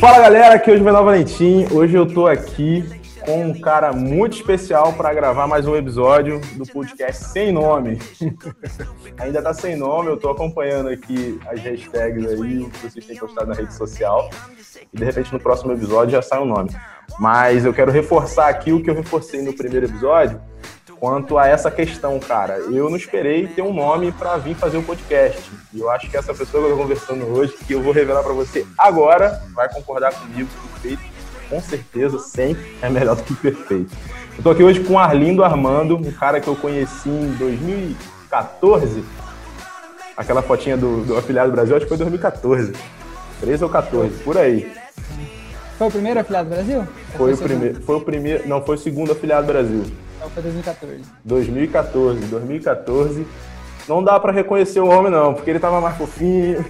Fala galera, aqui é o Juvenal Valentim. Hoje eu tô aqui com um cara muito especial para gravar mais um episódio do podcast Sem Nome. Ainda tá sem nome, eu tô acompanhando aqui as hashtags aí, que vocês têm postado na rede social. E de repente no próximo episódio já sai o um nome. Mas eu quero reforçar aqui o que eu reforcei no primeiro episódio quanto a essa questão, cara. Eu não esperei ter um nome para vir fazer o um podcast. E eu acho que essa pessoa que eu tô conversando hoje, que eu vou revelar para você agora, vai concordar comigo que feito, com certeza, sempre é melhor do que perfeito. Eu tô aqui hoje com o Arlindo Armando, um cara que eu conheci em 2014. Aquela fotinha do, do afiliado do Brasil, acho que foi 2014. 13 ou 14, por aí. Foi o primeiro afiliado do Brasil? Foi, foi o primeiro, foi o primeiro, não, foi o segundo afiliado do Brasil. Então foi 2014. 2014, 2014. Não dá para reconhecer o homem, não, porque ele tava mais fofinho.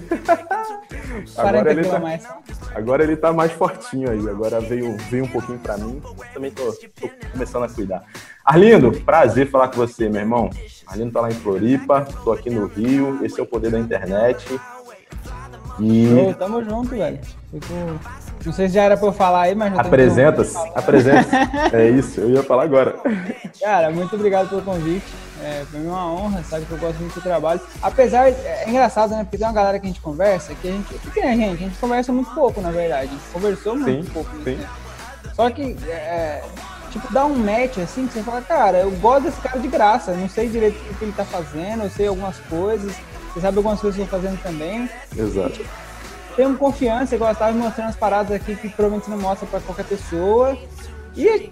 agora ele, tá, mais. agora ele tá mais fortinho aí. Agora veio, veio um pouquinho para mim. Também tô, tô, começando a cuidar. Arlindo, prazer falar com você, meu irmão. Arlindo tá lá em Floripa, tô aqui no Rio. Esse é o poder da internet. E... Ô, tamo junto, velho. Fico não sei se já era para eu falar aí, mas Apresenta-se, apresenta-se. é isso, eu ia falar agora. Cara, muito obrigado pelo convite. É, foi uma honra, sabe que eu gosto muito do trabalho. Apesar, é engraçado, né? Porque tem uma galera que a gente conversa, que a gente. O que é, gente? A gente conversa muito pouco, na verdade. A gente conversou muito sim, pouco. Sim. Né? Só que, é, tipo, dá um match assim, que você fala, cara, eu gosto desse cara de graça. não sei direito o que ele tá fazendo, eu sei algumas coisas. Você sabe algumas coisas que eu tô fazendo também. Exato. E, temos confiança, igual eu estava mostrando as paradas aqui que provavelmente não mostra para qualquer pessoa. E,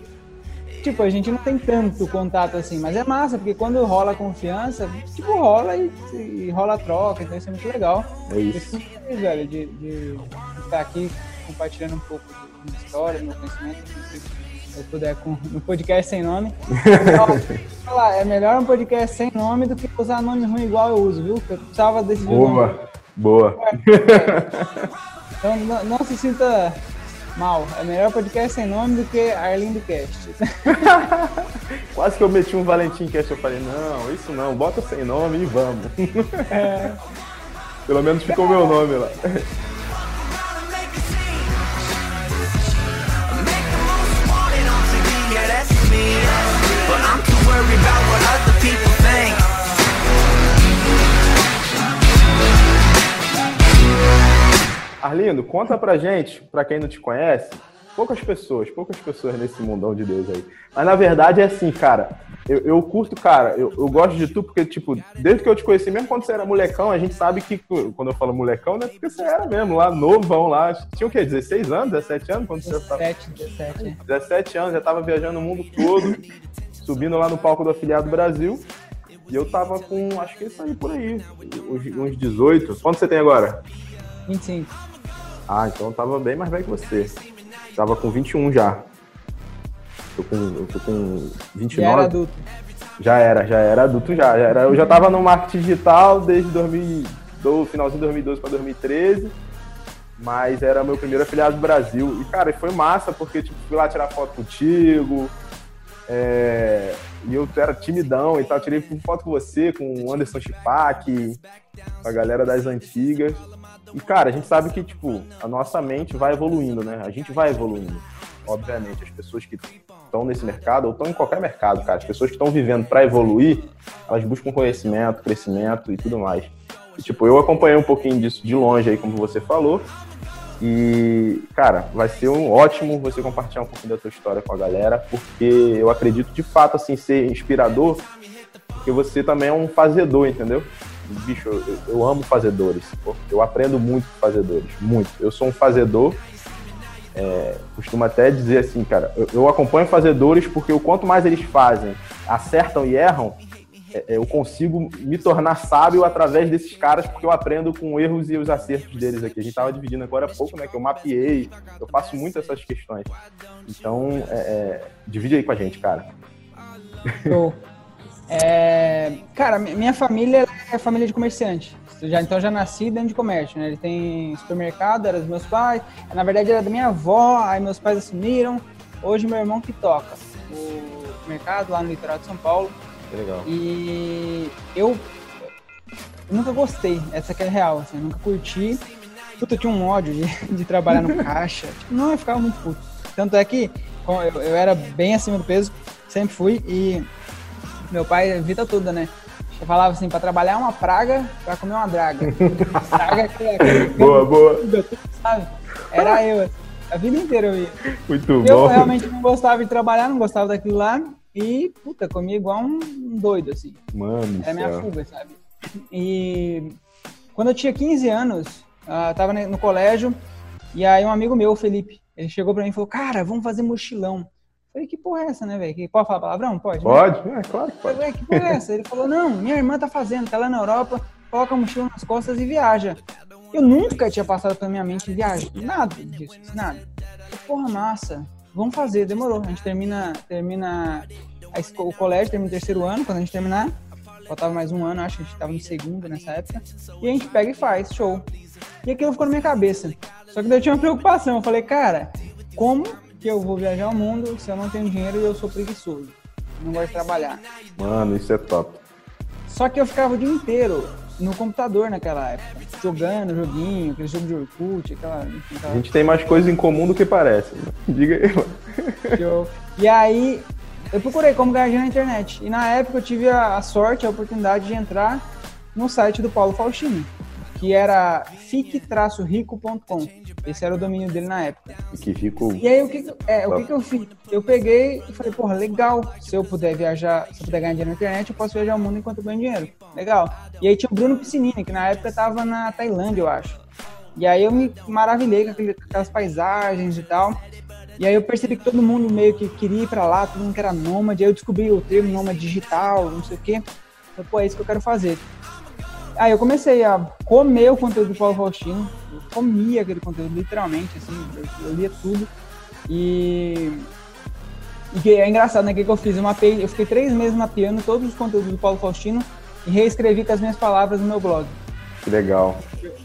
tipo, a gente não tem tanto contato assim, mas é massa, porque quando rola a confiança, tipo, rola e, e rola a troca, então isso é muito legal. É isso. Eu velho, de, de, estar aqui compartilhando um pouco da minha história, do meu conhecimento, se eu puder com, no podcast sem nome. Então, é melhor um podcast sem nome do que usar nome ruim igual eu uso, viu? Eu precisava decidir Boa. Boa. Então não, não, se sinta mal. É melhor podcast sem nome do que Arlindo Cast. Quase que eu meti um Valentim Cast. Eu falei, não, isso não, bota sem nome e vamos. É. Pelo menos ficou o meu nome lá. About Arlindo, conta pra gente, pra quem não te conhece, poucas pessoas, poucas pessoas nesse mundão de Deus aí. Mas na verdade é assim, cara. Eu, eu curto, cara, eu, eu, gosto de tu porque, tipo, desde que eu te conheci, mesmo quando você era molecão, a gente sabe que, quando eu falo molecão, né? Porque você era mesmo, lá, novão lá. Tinha o quê? 16 anos, 17 anos? Quando 17, você tava... 17. 17 anos, já tava viajando o mundo todo, subindo lá no palco do Afiliado Brasil. E eu tava com, acho que isso aí por aí, uns 18. Quanto você tem agora? 25. Ah, então eu tava bem mais velho que você. Tava com 21 já. Tô com, eu tô com 29. Já era adulto. Já era, já era adulto já. já era, eu já tava no marketing digital desde 2000, do finalzinho de 2012 para 2013. Mas era meu primeiro afiliado do Brasil. E, cara, foi massa, porque tipo, fui lá tirar foto contigo. É, e eu era timidão e tal. Tirei foto com você, com o Anderson Chipak, com a galera das antigas. E, cara, a gente sabe que, tipo, a nossa mente vai evoluindo, né? A gente vai evoluindo. Obviamente, as pessoas que estão nesse mercado, ou estão em qualquer mercado, cara, as pessoas que estão vivendo para evoluir, elas buscam conhecimento, crescimento e tudo mais. E, tipo, eu acompanhei um pouquinho disso de longe aí, como você falou. E, cara, vai ser um ótimo você compartilhar um pouquinho da sua história com a galera, porque eu acredito de fato, assim, ser inspirador, porque você também é um fazedor, entendeu? bicho, eu, eu amo fazedores. Eu aprendo muito com fazedores, muito. Eu sou um fazedor. É, costumo até dizer assim, cara, eu, eu, acompanho fazedores porque o quanto mais eles fazem, acertam e erram, eu consigo me tornar sábio através desses caras, porque eu aprendo com erros e os acertos deles aqui. A gente estava dividindo agora há pouco, né? Que eu mapeei, eu faço muito essas questões. Então, é, é divide aí com a gente, cara. Show. É, cara, minha família é família de comerciante. Já, então já nasci dentro de comércio, né? Ele tem supermercado, era dos meus pais. Na verdade era da minha avó, aí meus pais assumiram. Hoje meu irmão que toca o mercado lá no litoral de São Paulo. Que legal. E eu nunca gostei, essa que é real, assim, eu nunca curti. Puta, eu tinha um ódio de, de trabalhar no caixa. Não, eu ficava muito puto. Tanto é que eu, eu era bem acima do peso, sempre fui, e meu pai, a vida toda, né? Eu falava assim, para trabalhar é uma praga, para comer uma draga. praga é aquele, aquele, boa, boa. Sabe? Era eu, a vida inteira eu ia. Muito eu bom. Eu realmente não gostava de trabalhar, não gostava daquilo lá. E, puta, comia igual um doido, assim. Mano, Era minha fuga, sabe? E quando eu tinha 15 anos, uh, tava no colégio, e aí um amigo meu, o Felipe, ele chegou pra mim e falou, cara, vamos fazer mochilão. Falei, que porra é essa, né, velho? Pode falar palavrão? Pode? Pode, né? é claro que pode. Falei, que porra é essa? Ele falou, não, minha irmã tá fazendo, tá lá na Europa, coloca a mochila nas costas e viaja. Eu nunca tinha passado pela minha mente viagem, nada disso, nada. Porra, massa, vamos fazer, demorou. A gente termina, termina o colégio, termina o terceiro ano, quando a gente terminar, faltava mais um ano, acho que a gente tava no segundo nessa época, e a gente pega e faz, show. E aquilo ficou na minha cabeça. Só que daí eu tinha uma preocupação, eu falei, cara, como que eu vou viajar o mundo se eu não tenho dinheiro e eu sou preguiçoso? Não gosto de trabalhar. Mano, isso é top. Só que eu ficava o dia inteiro no computador naquela época, jogando joguinho, aquele jogo de Orkut, aquela, enfim, aquela... A gente tem mais coisas em comum do que parece. Né? Diga aí, mano. E aí, eu procurei como ganhar dinheiro na internet. E na época eu tive a, a sorte, a oportunidade de entrar no site do Paulo Faustino, que era fique-rico.com. Esse era o domínio dele na época. Que rico. E aí o que, é, o que, que eu fiz? Eu peguei e falei, porra, legal. Se eu puder viajar, se eu puder ganhar dinheiro na internet, eu posso viajar o mundo enquanto eu ganho dinheiro. Legal. E aí tinha o Bruno Piscinini, que na época tava na Tailândia, eu acho. E aí eu me maravilhei com, aquele, com aquelas paisagens e tal. E aí eu percebi que todo mundo meio que queria ir pra lá, todo mundo que era nômade. Aí eu descobri o termo nômade digital, não sei o quê. Falei, pô, é isso que eu quero fazer. Aí eu comecei a comer o conteúdo do Paulo Faustino. Eu comia aquele conteúdo, literalmente, assim, eu, eu lia tudo. E, e é engraçado, né? Que, que eu fiz? Mapeei, eu fiquei três meses mapeando todos os conteúdos do Paulo Faustino e reescrevi com as minhas palavras no meu blog. Que legal.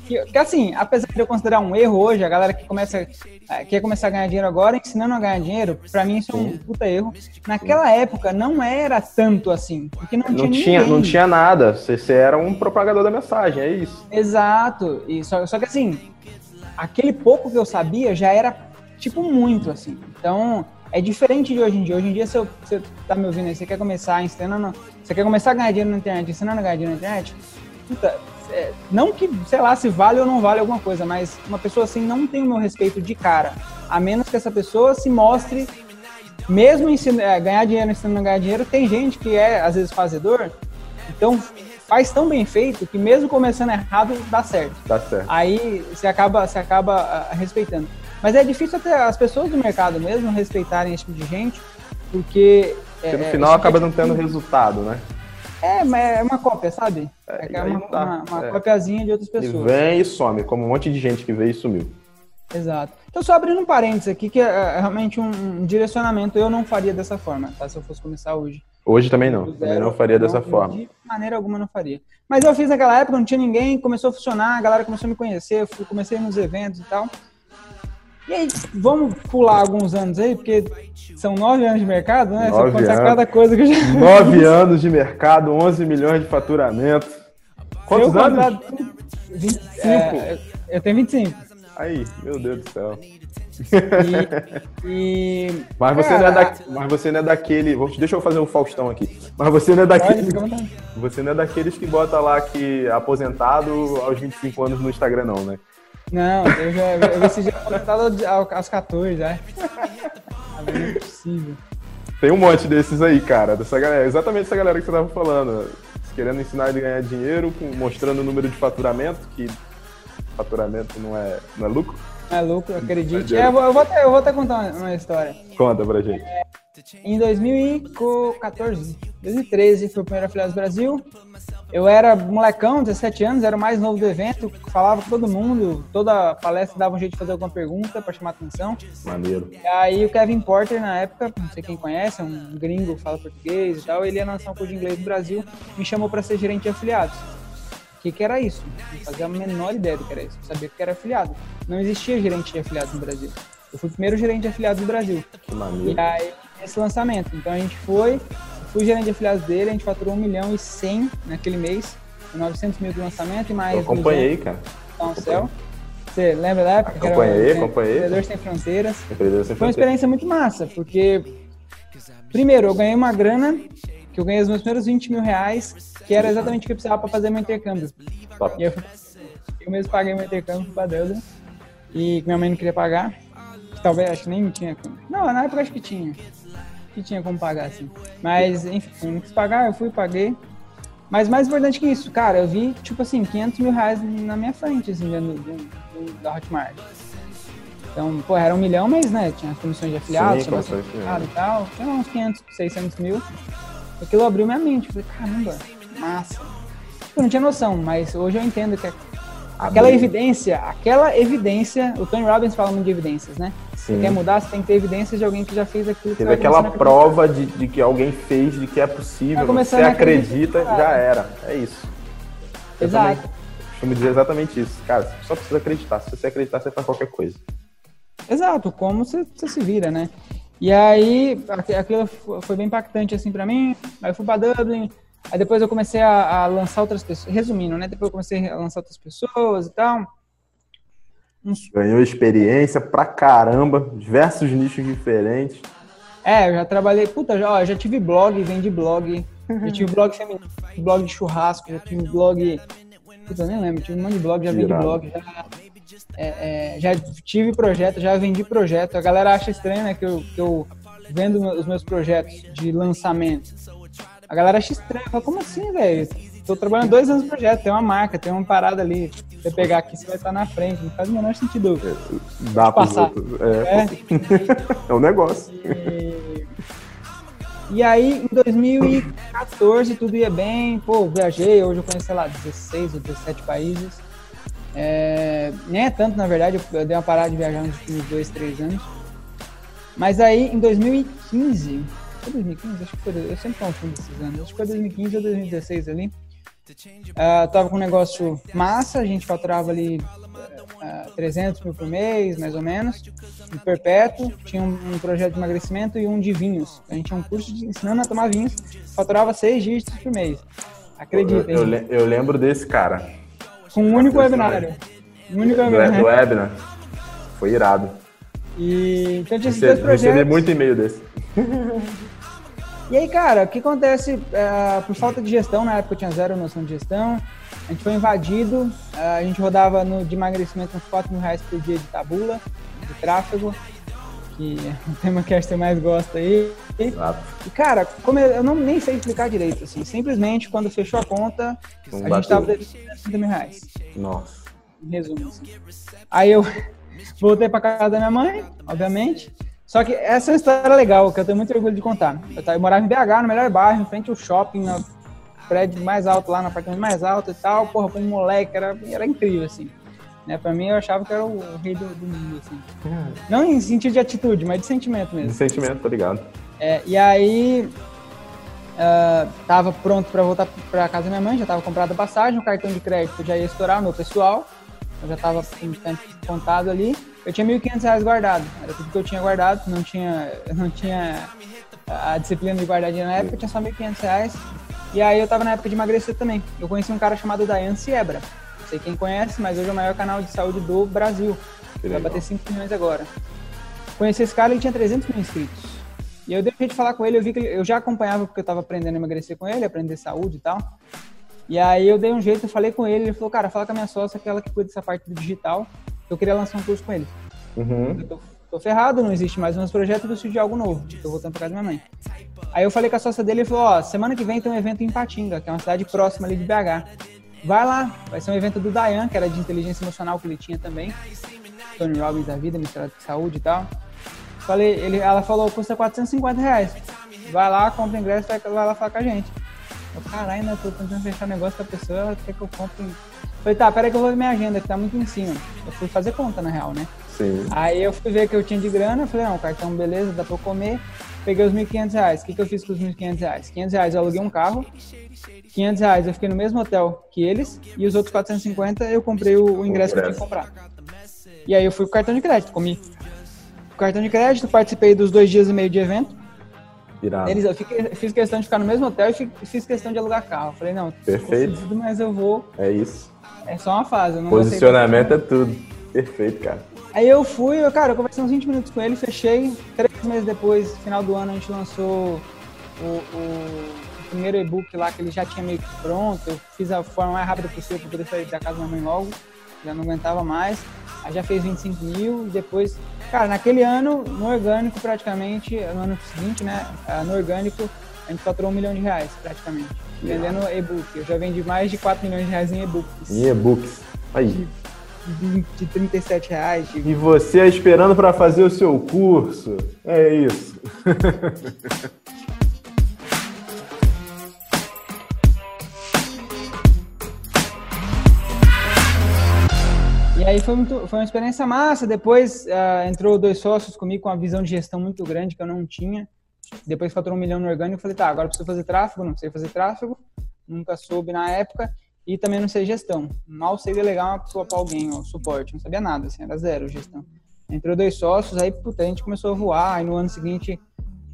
Que, que, assim, apesar de eu considerar um erro hoje, a galera que começa quer começar a ganhar dinheiro agora, ensinando a ganhar dinheiro, pra mim isso é um puta erro. Naquela época não era tanto assim, porque não, não tinha, tinha Não tinha nada, você, você, era um propagador da mensagem, é isso. Exato, e só, só que assim, aquele pouco que eu sabia já era, tipo, muito assim. Então, é diferente de hoje em dia. Hoje em dia, se você tá me ouvindo aí, você quer começar ensinando, você quer começar a ganhar dinheiro na internet, ensinando a ganhar dinheiro na internet, puta, é, não que, sei lá, se vale ou não vale alguma coisa, mas uma pessoa assim não tem o meu respeito de cara, a menos que essa pessoa se mostre, mesmo ensinando, é, ganhar dinheiro ensinando a ganhar dinheiro, tem gente que é, às vezes, fazedor, então faz tão bem feito que mesmo começando errado, dá certo. Dá certo. Aí você acaba, você acaba uh, respeitando. Mas é difícil até as pessoas do mercado mesmo respeitarem esse tipo de gente, porque... Porque no é, final acaba não tendo resultado, né? É, mas é uma cópia, sabe? É, é uma, uma, uma é. copiazinha de outras pessoas. E vem e some, como um monte de gente que veio e sumiu. Exato. Então, só abrindo um parênteses aqui, que é, é realmente um, um, direcionamento, eu não faria dessa forma, tá? Se eu fosse começar hoje. Hoje também não, zero, também não faria não, dessa forma. De maneira alguma não faria. Mas eu fiz naquela época, não tinha ninguém, começou a funcionar, a galera começou a me conhecer, fui, comecei nos eventos e tal. E aí, vamos pular alguns anos aí, porque são nove anos de mercado, né? Nove Você anos. cada coisa que eu já... Nove anos de mercado, 11 milhões de faturamento. Quantos eu anos? 25. É, eu tenho 25. Aí, meu Deus do céu. E, e... Mas, você Cara, não é da... Mas você não é daquele. Deixa eu fazer um Faustão aqui. Mas você não é daquele. Você não é daqueles que bota lá que aposentado aos 25 anos no Instagram, não, né? Não, eu já eu dia aposentado aos 14, já. Não é possível. Tem um monte desses aí, cara. Dessa galera, exatamente essa galera que você tava falando. Querendo ensinar ele a ganhar dinheiro, mostrando o número de faturamento, que faturamento não é, não é lucro. Não é lucro, acredite. É, eu, vou, eu, vou até, eu vou até contar uma, uma história. Conta pra gente. É, em 2014, 2013, foi o primeiro Afiliados Brasil. Eu era molecão, 17 anos, era o mais novo do evento, falava com todo mundo, toda palestra dava um jeito de fazer alguma pergunta para chamar atenção. Maneiro. E aí o Kevin Porter, na época, não sei quem conhece, é um gringo, fala português e tal, ele ia lançar um curso de inglês no Brasil, me chamou para ser gerente de afiliados. O que, que era isso? Não fazia a menor ideia do que era isso, eu sabia que era afiliado. Não existia gerente de afiliados no Brasil. Eu fui o primeiro gerente de afiliados do Brasil. Que maneiro. E aí, esse lançamento. Então a gente foi, fui gerente de afiliados dele, a gente faturou 1 milhão e 100 naquele mês. 900 mil de lançamento e mais. Eu acompanhei, cara. Tá céu. Você lembra da época? Acompanhei, acompanhei. Empreendedor Sem Fronteiras. Empreendedor Sem Foi uma experiência muito massa, porque, primeiro, eu ganhei uma grana, que eu ganhei os meus primeiros 20 mil reais, que era exatamente o que eu precisava para fazer meu intercâmbio. Top. E eu, eu mesmo paguei meu intercâmbio para Dublin, e minha mãe não queria pagar, talvez, acho que nem tinha. Não, na época acho que tinha. Que tinha como pagar, assim. Mas, enfim, não quis pagar, eu fui, paguei. Mas mais importante que isso, cara, eu vi, tipo assim, 500 mil reais na minha frente, assim, do, do, do, da Hotmart. Então, pô, era um milhão, mas, né, tinha comissões de afiliados, tinha bastante afiliado e tal, tinha uns 500, 600 mil. Aquilo abriu minha mente, falei, caramba, massa. Eu não tinha noção, mas hoje eu entendo que aquela evidência, aquela evidência, o Tony Robbins fala muito de evidências, né? Sim. Você quer mudar, você tem que ter evidências de alguém que já fez aquilo. Teve aquela prova de, de, que alguém fez, de que é possível, você acredita, já era. É isso. Exato. Eu costumo dizer exatamente isso. Cara, você só precisa acreditar. Se você acreditar, você faz qualquer coisa. Exato, como você, você se vira, né? E aí, aquilo foi bem impactante, assim, para mim. Aí eu fui pra Dublin, aí depois eu comecei a, a, lançar outras pessoas, resumindo, né? Depois eu comecei a lançar outras pessoas e tal. Ganhou experiência pra caramba, diversos nichos diferentes. É, eu já trabalhei, puta, já, ó, já tive blog, vendi blog, já tive blog feminino, blog de churrasco, já tive blog, puta, nem lembro, tive um monte de blog, já vendi blog, já, é, é, já tive projeto, já vendi projeto. A galera acha estranho, né, que eu, que eu vendo os meus projetos de lançamento. A galera acha estranho, fala, como assim, velho? Tô trabalhando dois anos no projeto, tem uma marca, tem uma parada ali. Se você pegar aqui, você vai estar na frente. Não faz o menor sentido. Dá pra passar. É. É. é um negócio. E... e... aí, em 2014, tudo ia bem. Pô, viajei. Hoje eu conheço, sei lá, 16 ou 17 países. É... Nem é tanto, na verdade. Eu dei uma parada de viajar nos últimos dois, três anos. Mas aí, em 2015... Foi 2015? Acho que foi. Eu sempre confundo esses anos. Acho que foi 2015 ou 2016 ali Uh, tava com um negócio massa, a gente faturava ali uh, 300 mil por mês, mais ou menos, em perpétuo. Tinha um, um, projeto de emagrecimento e um de vinhos. A gente tinha um curso de ensinando a tomar vinhos, faturava seis dígitos por mês. Acredita, eu, eu, eu, lembro desse cara. Com um único webinário. Um único webinário. Do webinar. Foi irado. E então tinha esses dois projetos. Recebi muito e-mail desse. E aí, cara, o que acontece? É, por falta de gestão, na época eu tinha zero noção de gestão, a gente foi invadido, é, a gente rodava no, de emagrecimento uns 4 mil reais por dia de tabula, de tráfego, que é o tema que a gente mais gosta aí. Exato. E, cara, como eu, eu, não nem sei explicar direito, assim, simplesmente quando fechou a conta, a gente tava devendo 30 mil reais. Nossa. Em resumo, assim. Aí eu voltei pra casa da minha mãe, obviamente, só que essa é uma história legal, que eu tenho muito orgulho de contar. Eu, eu morava em BH, no melhor bairro, em frente ao shopping, no prédio mais alto lá, no apartamento mais alto e tal. Porra, pra um moleque, era, era incrível, assim. Né, pra mim, eu achava que era o, rei do, do, mundo, assim. Não em sentido de atitude, mas de sentimento mesmo. De sentimento, tá ligado. É, e aí, uh, tava pronto pra voltar pra casa da minha mãe, já tava comprada a passagem, o cartão de crédito já ia estourar, o meu pessoal. Eu já tava tempo contado ali. Eu tinha 1.500 reais guardado, era tudo que eu tinha guardado, não tinha, não tinha a disciplina de guardar dinheiro na época, eu tinha só 1.500 reais. E aí eu tava na época de emagrecer também. Eu conheci um cara chamado Dayan Siebra, não sei quem conhece, mas hoje é o maior canal de saúde do Brasil. Vai bater 5 milhões agora. Conheci esse cara, ele tinha 300 mil inscritos. E eu dei jeito de falar com ele, eu vi que eu já acompanhava porque eu tava aprendendo a emagrecer com ele, aprender saúde e tal. E aí eu dei um jeito, eu falei com ele, ele falou, cara, fala com a minha sócia, aquela que cuida dessa parte do digital, eu queria lançar um curso com ele. Uhum. Eu tô, tô, ferrado, não existe mais meus projetos, eu preciso de algo novo. Tô voltando pra casa da minha mãe. Aí eu falei com a sócia dele, ele falou, ó, semana que vem tem um evento em Patinga, que é uma cidade próxima ali de BH. Vai lá, vai ser um evento do Dayan, que era de inteligência emocional que ele tinha também. Tony Robbins da vida, misturado com saúde e tal. Falei, ele, ela falou, custa 450 reais. Vai lá, compra ingresso, vai, vai lá falar com a gente. Eu, caralho, né? Tô tentando fechar negócio com a pessoa, ela quer que eu compre. Falei, tá, peraí que eu vou ver minha agenda, que tá muito em cima. Eu fui fazer conta, na real, né? Sim. Aí eu fui ver que eu tinha de grana, falei, não, cartão beleza, dá pra eu comer. Peguei os 1.500 reais. O que, que eu fiz com os 1.500 reais? 500 reais eu aluguei um carro, 500 reais eu fiquei no mesmo hotel que eles, e os outros 450 eu comprei o, o ingresso que eu tinha que comprar. E aí eu fui com cartão de crédito, comi. Com cartão de crédito, participei dos dois dias e meio de evento. Irado. Eles, eu fiquei- fiz questão de ficar no mesmo hotel e fi- fiz questão de alugar carro. Falei, não, Perfeito. mas eu vou. É isso. É só uma fase. Posicionamento é tudo. Perfeito, cara. Aí eu fui, eu, cara, eu conversei uns 20 minutos com ele, fechei. Três meses depois, final do ano, a gente lançou o, o- primeiro e-book lá que ele já tinha meio que pronto. Eu fiz a forma mais rápida possível para poder sair da casa da minha mãe logo. Já não aguentava mais. Aí já fez 25 mil e depois. Cara, naquele ano, no orgânico praticamente, no ano seguinte, né? ah, No orgânico, a gente faturou um milhão de reais praticamente. Vendendo e-book. Eu já vendi mais de 4 milhões de reais em e-books. Em e-books. Aí. De, de 37 reais, de E você esperando para fazer o seu curso. É isso. E aí foi, muito, foi uma experiência massa. Depois ah, entrou dois sócios comigo com uma visão de gestão muito grande que eu não tinha. Depois faturou um milhão no orgânico. Eu falei, tá, agora preciso fazer tráfego. Não sei fazer tráfego. Nunca soube na época. E também não sei gestão. Mal sei delegar uma pessoa para alguém, ó, suporte. Não sabia nada, assim, era zero gestão. Entrou dois sócios, aí puta, a gente começou a voar. Aí no ano seguinte.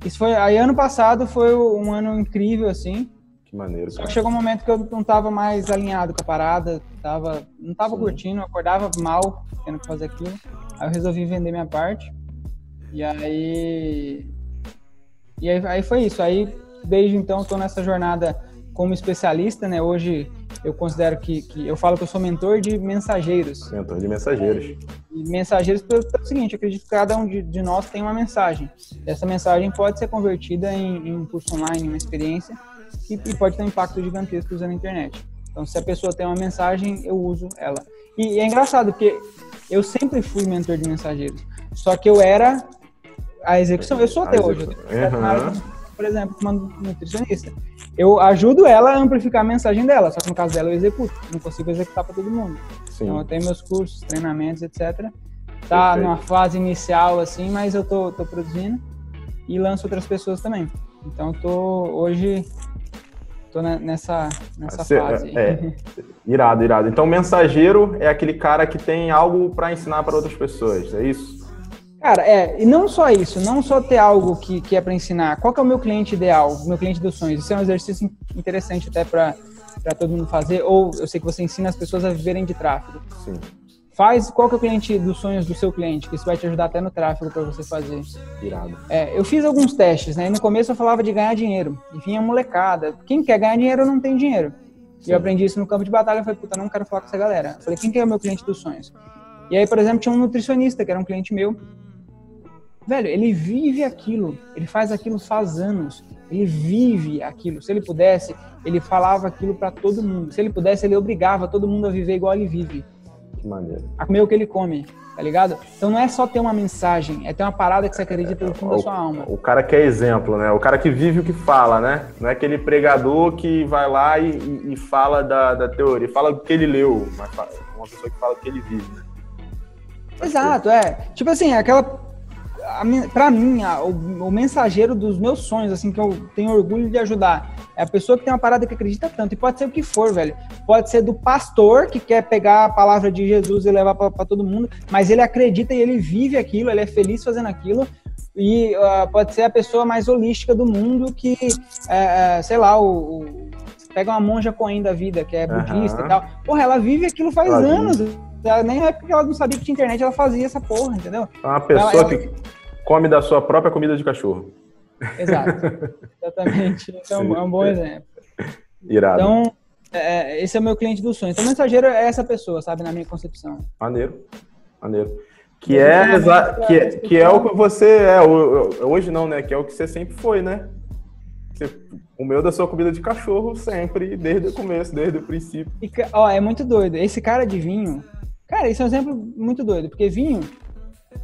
Isso foi. Aí ano passado foi um ano incrível, assim. Que maneiro, Só que chegou um momento que eu não tava mais alinhado com a parada, tava, não tava Sim. curtindo, acordava mal tendo que fazer aquilo. Aí eu resolvi vender minha parte. E aí. E aí, aí foi isso. Aí, desde então, estou nessa jornada como especialista, né? Hoje eu considero que, que. Eu falo que eu sou mentor de mensageiros. Mentor de mensageiros. E mensageiros pelo, pelo seguinte, eu acredito que cada um de, de nós tem uma mensagem. Essa mensagem pode ser convertida em, em um curso online, em uma experiência, e, e pode ter um impacto gigantesco usando a internet. Então, se a pessoa tem uma mensagem, eu uso ela. E, e é engraçado, porque eu sempre fui mentor de mensageiros, só que eu era a execução, eu sou até A hoje. De- por exemplo, uma nutricionista. Eu ajudo ela a amplificar a mensagem dela, só que no caso dela eu executo, não consigo executar para todo mundo. Sim. Então eu tenho meus cursos, treinamentos, etc. Tá Perfeito. numa fase inicial assim, mas eu tô, tô produzindo e lanço outras pessoas também. Então eu tô hoje tô ne- nessa nessa fase. aí. é. Irado, irado. Então, mensageiro é aquele cara que tem algo para ensinar para outras pessoas, é isso? Cara, é, e não só isso, não só ter algo que, que é para ensinar. Qual é o meu cliente ideal, meu cliente dos sonhos? Isso é um exercício interessante até para todo mundo fazer, ou eu sei que você ensina as pessoas a viverem de tráfego. Sim. Faz qual que é o cliente dos sonhos do seu cliente, que isso vai te ajudar até no tráfego para você fazer. Irado. É, eu fiz alguns testes, né? E no começo eu falava de ganhar dinheiro. E vinha molecada. Quem quer ganhar dinheiro não tem dinheiro. E Sim. eu aprendi isso no campo de batalha. Eu falei, puta, não quero falar com essa galera. Eu falei, quem que é o meu cliente dos sonhos? E aí, por exemplo, tinha um nutricionista que era um cliente meu. Velho, ele vive aquilo. Ele faz aquilo faz anos. Ele vive aquilo. Se ele pudesse, ele falava aquilo para todo mundo. Se ele pudesse, ele obrigava todo mundo a viver igual ele vive Que maneiro. a comer o que ele come, tá ligado? Então não é só ter uma mensagem, é ter uma parada que você acredita no fundo da sua alma. O cara que é exemplo, né? O cara que vive o que fala, né? Não é aquele pregador que vai lá e, e- e fala da, da teoria, fala do que ele leu, mas fala- uma pessoa que fala do que ele vive, né? Exato, é. Tipo assim, aquela. A, min- pra mim, a- o, o mensageiro dos meus sonhos, assim, que eu tenho orgulho de ajudar, é a pessoa que tem uma parada que acredita tanto. E pode ser o que for, velho. Pode ser do pastor que quer pegar a palavra de Jesus e levar pra, pra todo mundo, mas ele acredita e ele vive aquilo, ele é feliz fazendo aquilo. E ah, pode ser a pessoa mais holística do mundo que, é, é, sei lá, o, o- pega uma monja coen da vida, que é budista Aham. e tal. Porra, ela vive aquilo faz Ela vive. Ela, nem é porque ela não sabia que tinha internet, ela fazia essa porra, entendeu? É uma pessoa Ela- ela- que come da sua própria comida de cachorro. Exato. Exatamente. Então, Sim. é um bom exemplo. Irado. Então, é, esse é o meu cliente do sonho. Então, o mensageiro é essa pessoa, sabe, na minha concepção. Maneiro. Maneiro. Que é, que, é- que é o que você é hoje não, né? Que é o que você sempre foi, né? Você comeu da sua comida de cachorro sempre, desde o começo, desde o princípio. E, ó, é muito doido. Esse cara de vinho, cara, esse é um exemplo muito doido, porque vinho,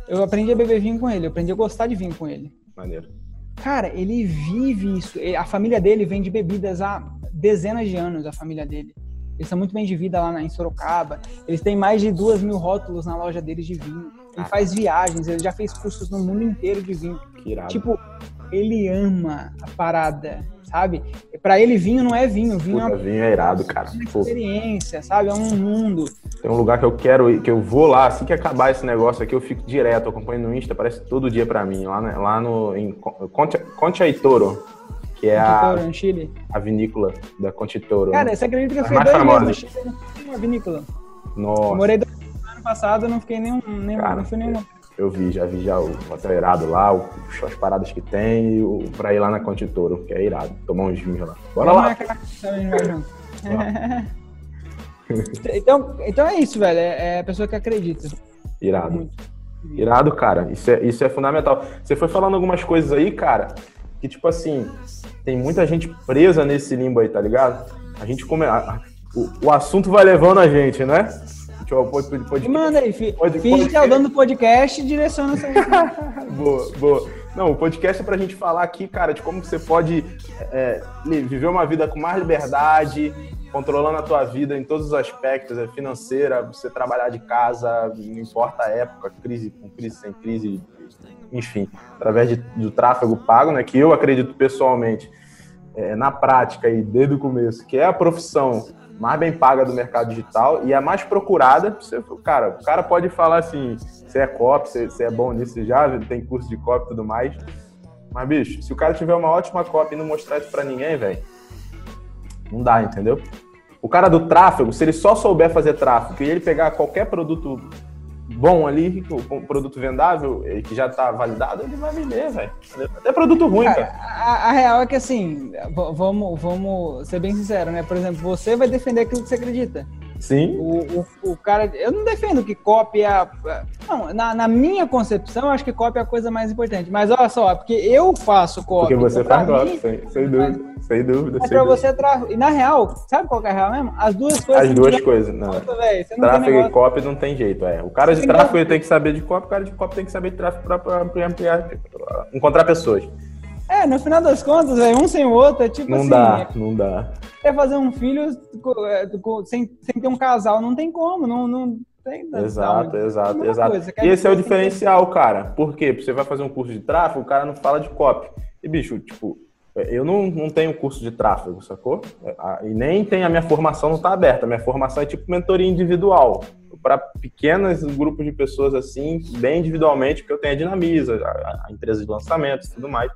eu aprendi a beber vinho com ele, eu aprendi a gostar de vinho com ele. Maneiro. Cara, ele vive isso. A família dele vende bebidas há dezenas de anos, a família dele. Eles são muito bem de vida lá na- em Sorocaba. Eles têm mais de duas mil rótulos na loja deles de vinho. Ele faz viagens, ele já fez cursos no mundo inteiro de vinho. Que irado. Tipo, ele ama a parada. Sabe? Para ele vinho não é vinho, vinho Puta, é uma vinho é irado, cara. uma Pô, experiência, sabe? É um mundo. tem um lugar que eu quero ir, que eu vou lá, assim que acabar esse negócio aqui, eu fico direto, eu acompanho no Insta, parece todo dia pra mim, lá, né, lá no em Concha, Concha e Toro, que é a, a vinícola da Concha e Toro. Cara, né? você acredita que eu fui dois meses famosas. no Chile numa vinícola? Eu Nossa, morei dois meses passado, eu não fiquei nenhum, nenhum Cara, não fui nenhuma. Eu vi, já vi já o hotel irado lá, o, as paradas que tem, e o, pra ir lá na Concha e Toro, que é irado, tomar uns vinhos lá. Bora lá! junto. então, então é isso, velho. É, é a pessoa que acredita. Irado. Muito. Irado, cara. Isso é, isso é fundamental. Você foi falando algumas coisas aí, cara, que tipo assim, tem muita gente presa nesse limbo aí, tá ligado? A gente come... a- o, o assunto vai levando a gente, né? E manda aí, fi, Pode- finge que é o dono do podcast e direciona essa. Boa, boa. Não, o podcast é pra gente falar aqui, cara, de como você pode é, li- viver uma vida com mais liberdade, controlando a tua vida em todos os aspectos, é financeira, você trabalhar de casa, não importa a época, crise com crise, sem crise, enfim, através de- do tráfego pago, né, que eu acredito pessoalmente, é, na prática e desde o começo, que é a profissão mais bem paga do mercado digital e a mais procurada. Você, cara, o cara pode falar assim, você é copy, você, você é bom nisso já, tem curso de copy e tudo mais. Mas, bicho, se o cara tiver uma ótima copy e não mostrar isso pra ninguém, velho, não dá, entendeu? O cara do tráfego, se ele só souber fazer tráfego e ele pegar qualquer produto bom ali, um produto vendável, eh, que já tá validado, ele vai vender, velho. Até produto ruim, Cara, cara. a, a real é que assim, vamos, vamos ser bem sinceros, né? Por exemplo, você vai defender aquilo que você acredita. Sim, O, o, o cara. Eu não defendo que copy é. a- Não, na, na minha concepção, eu acho que copy é a coisa mais importante. Mas olha só, porque eu faço copy. porque você então, faz pra copy, sem, sem dúvida, sem dúvida. Mas sem pra dúvida. você é tráfego. E na real, sabe qual é a real mesmo? As duas coisas. As duas coisas, não. conta, não Tráfego e copy não tem jeito, é. O cara de tráfego tem que saber de copy, o cara de copy tem que saber de tráfego pra, pra, pra ampliar, encontrar pessoas. É, no final das contas, velho, um sem o outro, é tipo Não assim. dá, não dá. É fazer um filho é, sem, sem ter um casal, não tem como, não, não tem. Exato, não, exato, exato. coisa, E esse é o que- diferencial, cara. Por quê? Porque você vai fazer um curso de tráfego, o cara não fala de copy. E, bicho, tipo, eu não, não tenho curso de tráfego, sacou? A- E nem tem a minha formação não tá aberta. A minha formação é tipo mentoria individual. Para pequenos grupos de pessoas assim, bem individualmente, porque eu tenho a Dinamiza, a, a empresa de lançamentos e tudo mais.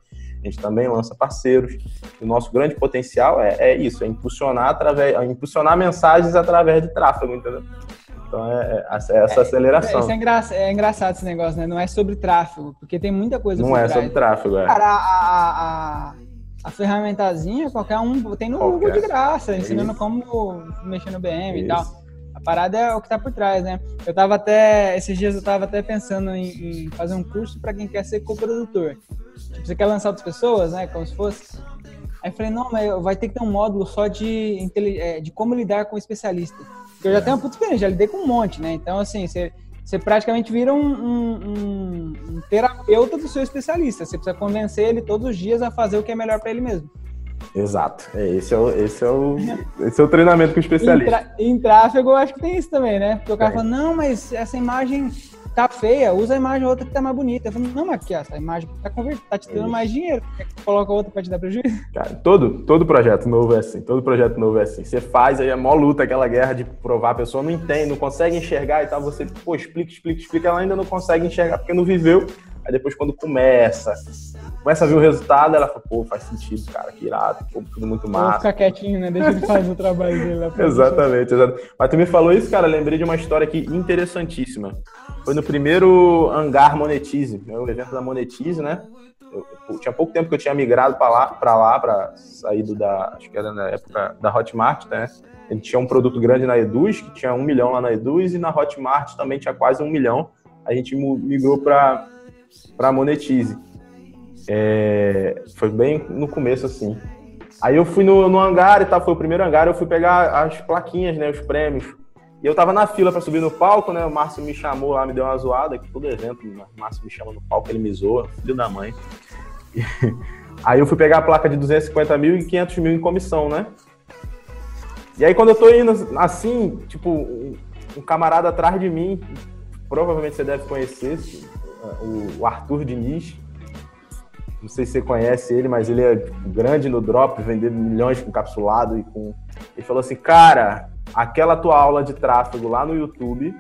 A gente também lança parceiros. O nosso grande potencial é, é isso, é impulsionar através, é impulsionar mensagens através de tráfego, entendeu? Então é, é essa, é essa aceleração. Isso é, engra- é engraçado esse negócio, né? Não é sobre tráfego, porque tem muita coisa Não é trás. sobre tráfego, é. Cara, a, a, a, ferramentazinha, qualquer um tem no Google de graça, ensinando Isso. como mexer no BM e tal. Parada é o que tá por trás, né? Eu tava até, esses dias eu tava até pensando em, em fazer um curso para quem quer ser coprodutor. Tipo, você quer lançar outras pessoas, né? Como se fosse. Aí falei, não, mas vai ter que ter um módulo só de, é, de como lidar com especialista. Porque eu já tenho uma puta experiência, já lidei com um monte, né? Então, assim, você, você praticamente vira um, um- um- um terapeuta do seu especialista. Você precisa convencer ele todos os dias a fazer o que é melhor para ele mesmo. Exato. É, esse, é o, esse, é o, esse é o treinamento com o Em, especialista. tra- em tráfego, eu acho que tem isso também, né? Porque o cara Tem. fala, não, mas essa imagem tá feia, usa a imagem outra que tá mais bonita. Eu falo, não, mas aqui, ó, essa imagem tá, tá te dando mais dinheiro. Quer que coloca outra pra te dar prejuízo? Cara, todo, todo projeto novo é assim. Todo projeto novo é assim. Você faz aí a maior luta, aquela guerra de provar, a pessoa não entende, não consegue enxergar e tal. Você, pô, explica, explica, explica. Ela ainda não consegue enxergar porque não viveu. Aí depois, quando começa, começa a ver o resultado, ela fala, pô, faz sentido, cara, que irado, pô, tudo muito massa. ficar quietinho, né? Deixa ele fazer o trabalho dele Exatamente, exatamente. Mas tu me falou isso, cara, lembrei de uma história aqui interessantíssima. Foi no primeiro hangar Monetize, né, o evento da Monetize, né? Eu, eu- tinha pouco tempo que eu tinha migrado para lá, para lá, para sair do da, acho que era na época da Hotmart, né? Ele tinha um produto grande na Eduz, que tinha um milhão lá na Eduz, e na Hotmart também tinha quase um milhão. A gente migrou para para Monetize. É, foi bem no começo, assim. Aí eu fui no, no hangar e tal, foi o primeiro hangar, eu fui pegar as plaquinhas, né, os prêmios. E eu tava na fila pra subir no palco, né, o Márcio me chamou lá, me deu uma zoada, que todo evento, o Márcio me chama no palco, ele me zoa, filho da mãe. E- aí eu fui pegar a placa de 250 mil e 500 mil em comissão, né. E aí quando eu tô indo assim, tipo, um, camarada atrás de mim, provavelmente você deve conhecer, o Arthur Diniz, Não sei se você conhece ele, mas ele é grande no drop, vendendo milhões com capsulado e com. Ele falou assim, cara, aquela tua aula de tráfego lá no YouTube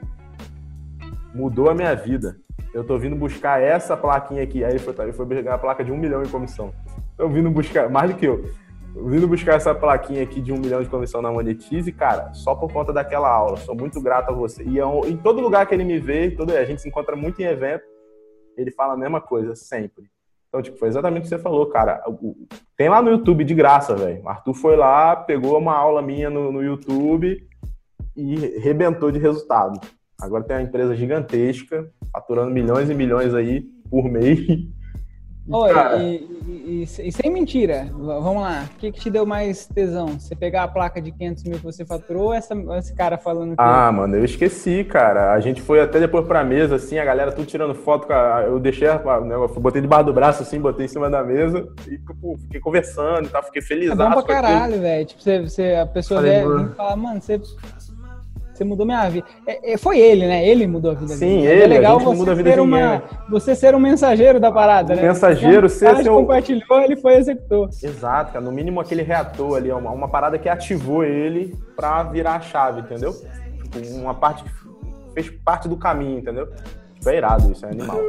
mudou a minha vida. Eu tô vindo buscar essa plaquinha aqui. Aí ele foi, ele foi pegar a placa de um milhão em comissão. Tô vindo buscar, mais do que eu. Vindo buscar essa plaquinha aqui de um milhão de comissão na Monetize, cara, só por conta daquela aula. Sou muito grato a você. E eu, é em todo lugar que ele me vê, todo, a gente se encontra muito em evento, ele fala a mesma coisa, sempre. Então, tipo, foi exatamente o que você falou, cara. Tem lá no YouTube de graça, velho. Arthur foi lá, pegou uma aula minha no, no YouTube e rebentou de resultado. Agora tem uma empresa gigantesca, faturando milhões e milhões aí por mês. Oi, cara... e, e, e, sem mentira, vamos lá. O que, que te deu mais tesão? Você pegar a placa de 500 mil que você faturou ou essa, esse cara falando que... Ah, mano, eu esqueci, cara. A gente foi até depois pra mesa, assim, a galera tudo tirando foto. Eu deixei, né, eu botei debaixo do braço, assim, botei em cima da mesa e pô, fiquei conversando e tal, fiquei feliz. É bom pra caralho, velho. Tipo, você, você, a pessoa Falei, e fala, mano, você você mudou minha vida. É, é, foi ele, né? Ele mudou a vida Sim, dele. ele. É legal você muda a vida ser uma, Você ser um mensageiro da parada, né? Mensageiro, ser seu... compartilhou, ele foi e executou. Exato, cara. No mínimo aquele reator ali, uma, uma parada que ativou ele pra virar a chave, entendeu? Tipo, uma parte que fez parte do caminho, entendeu? Tipo, é irado isso, é animal.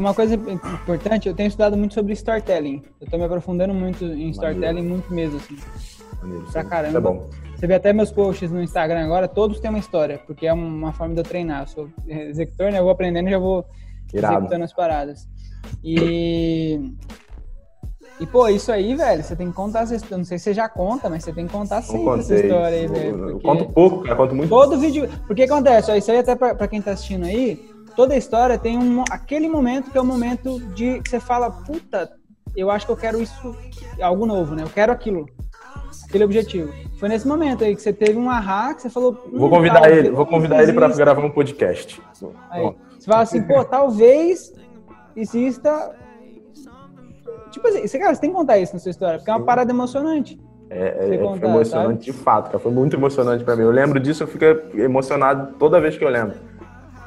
Uma coisa importante, eu tenho estudado muito sobre storytelling. Eu tô me aprofundando muito em storytelling, muito mesmo, assim. Maneiro, pra caramba. É bom. Você vê até meus posts no Instagram agora, todos têm uma história, porque é uma forma de eu treinar. Eu sou executor, né? Eu vou aprendendo e já vou Irado. executando as paradas. E. E, pô, isso aí, velho, você tem que contar essa história. Não sei se você já conta, mas você tem que contar sempre essa história aí, velho. Eu, eu conto pouco, cara, conto muito. Todo vídeo. Porque acontece, ó, isso aí até pra, pra quem tá assistindo aí, toda a história tem um, aquele momento que é o momento de que você fala, puta, eu acho que eu quero isso, algo novo, né? Eu quero aquilo, aquele objetivo. Foi nesse momento aí que você teve um ahá, que você falou. Hum, vou convidar talvez, ele, vou convidar ele para gravar um podcast. Aí, você fala assim, pô, talvez exista. Tipo assim, você, cara, você tem que contar isso na sua história, porque é uma parada emocionante. É, é contar, emocionante sabe? de fato, cara. Foi muito emocionante para mim. Eu lembro disso, eu fico emocionado toda vez que eu lembro.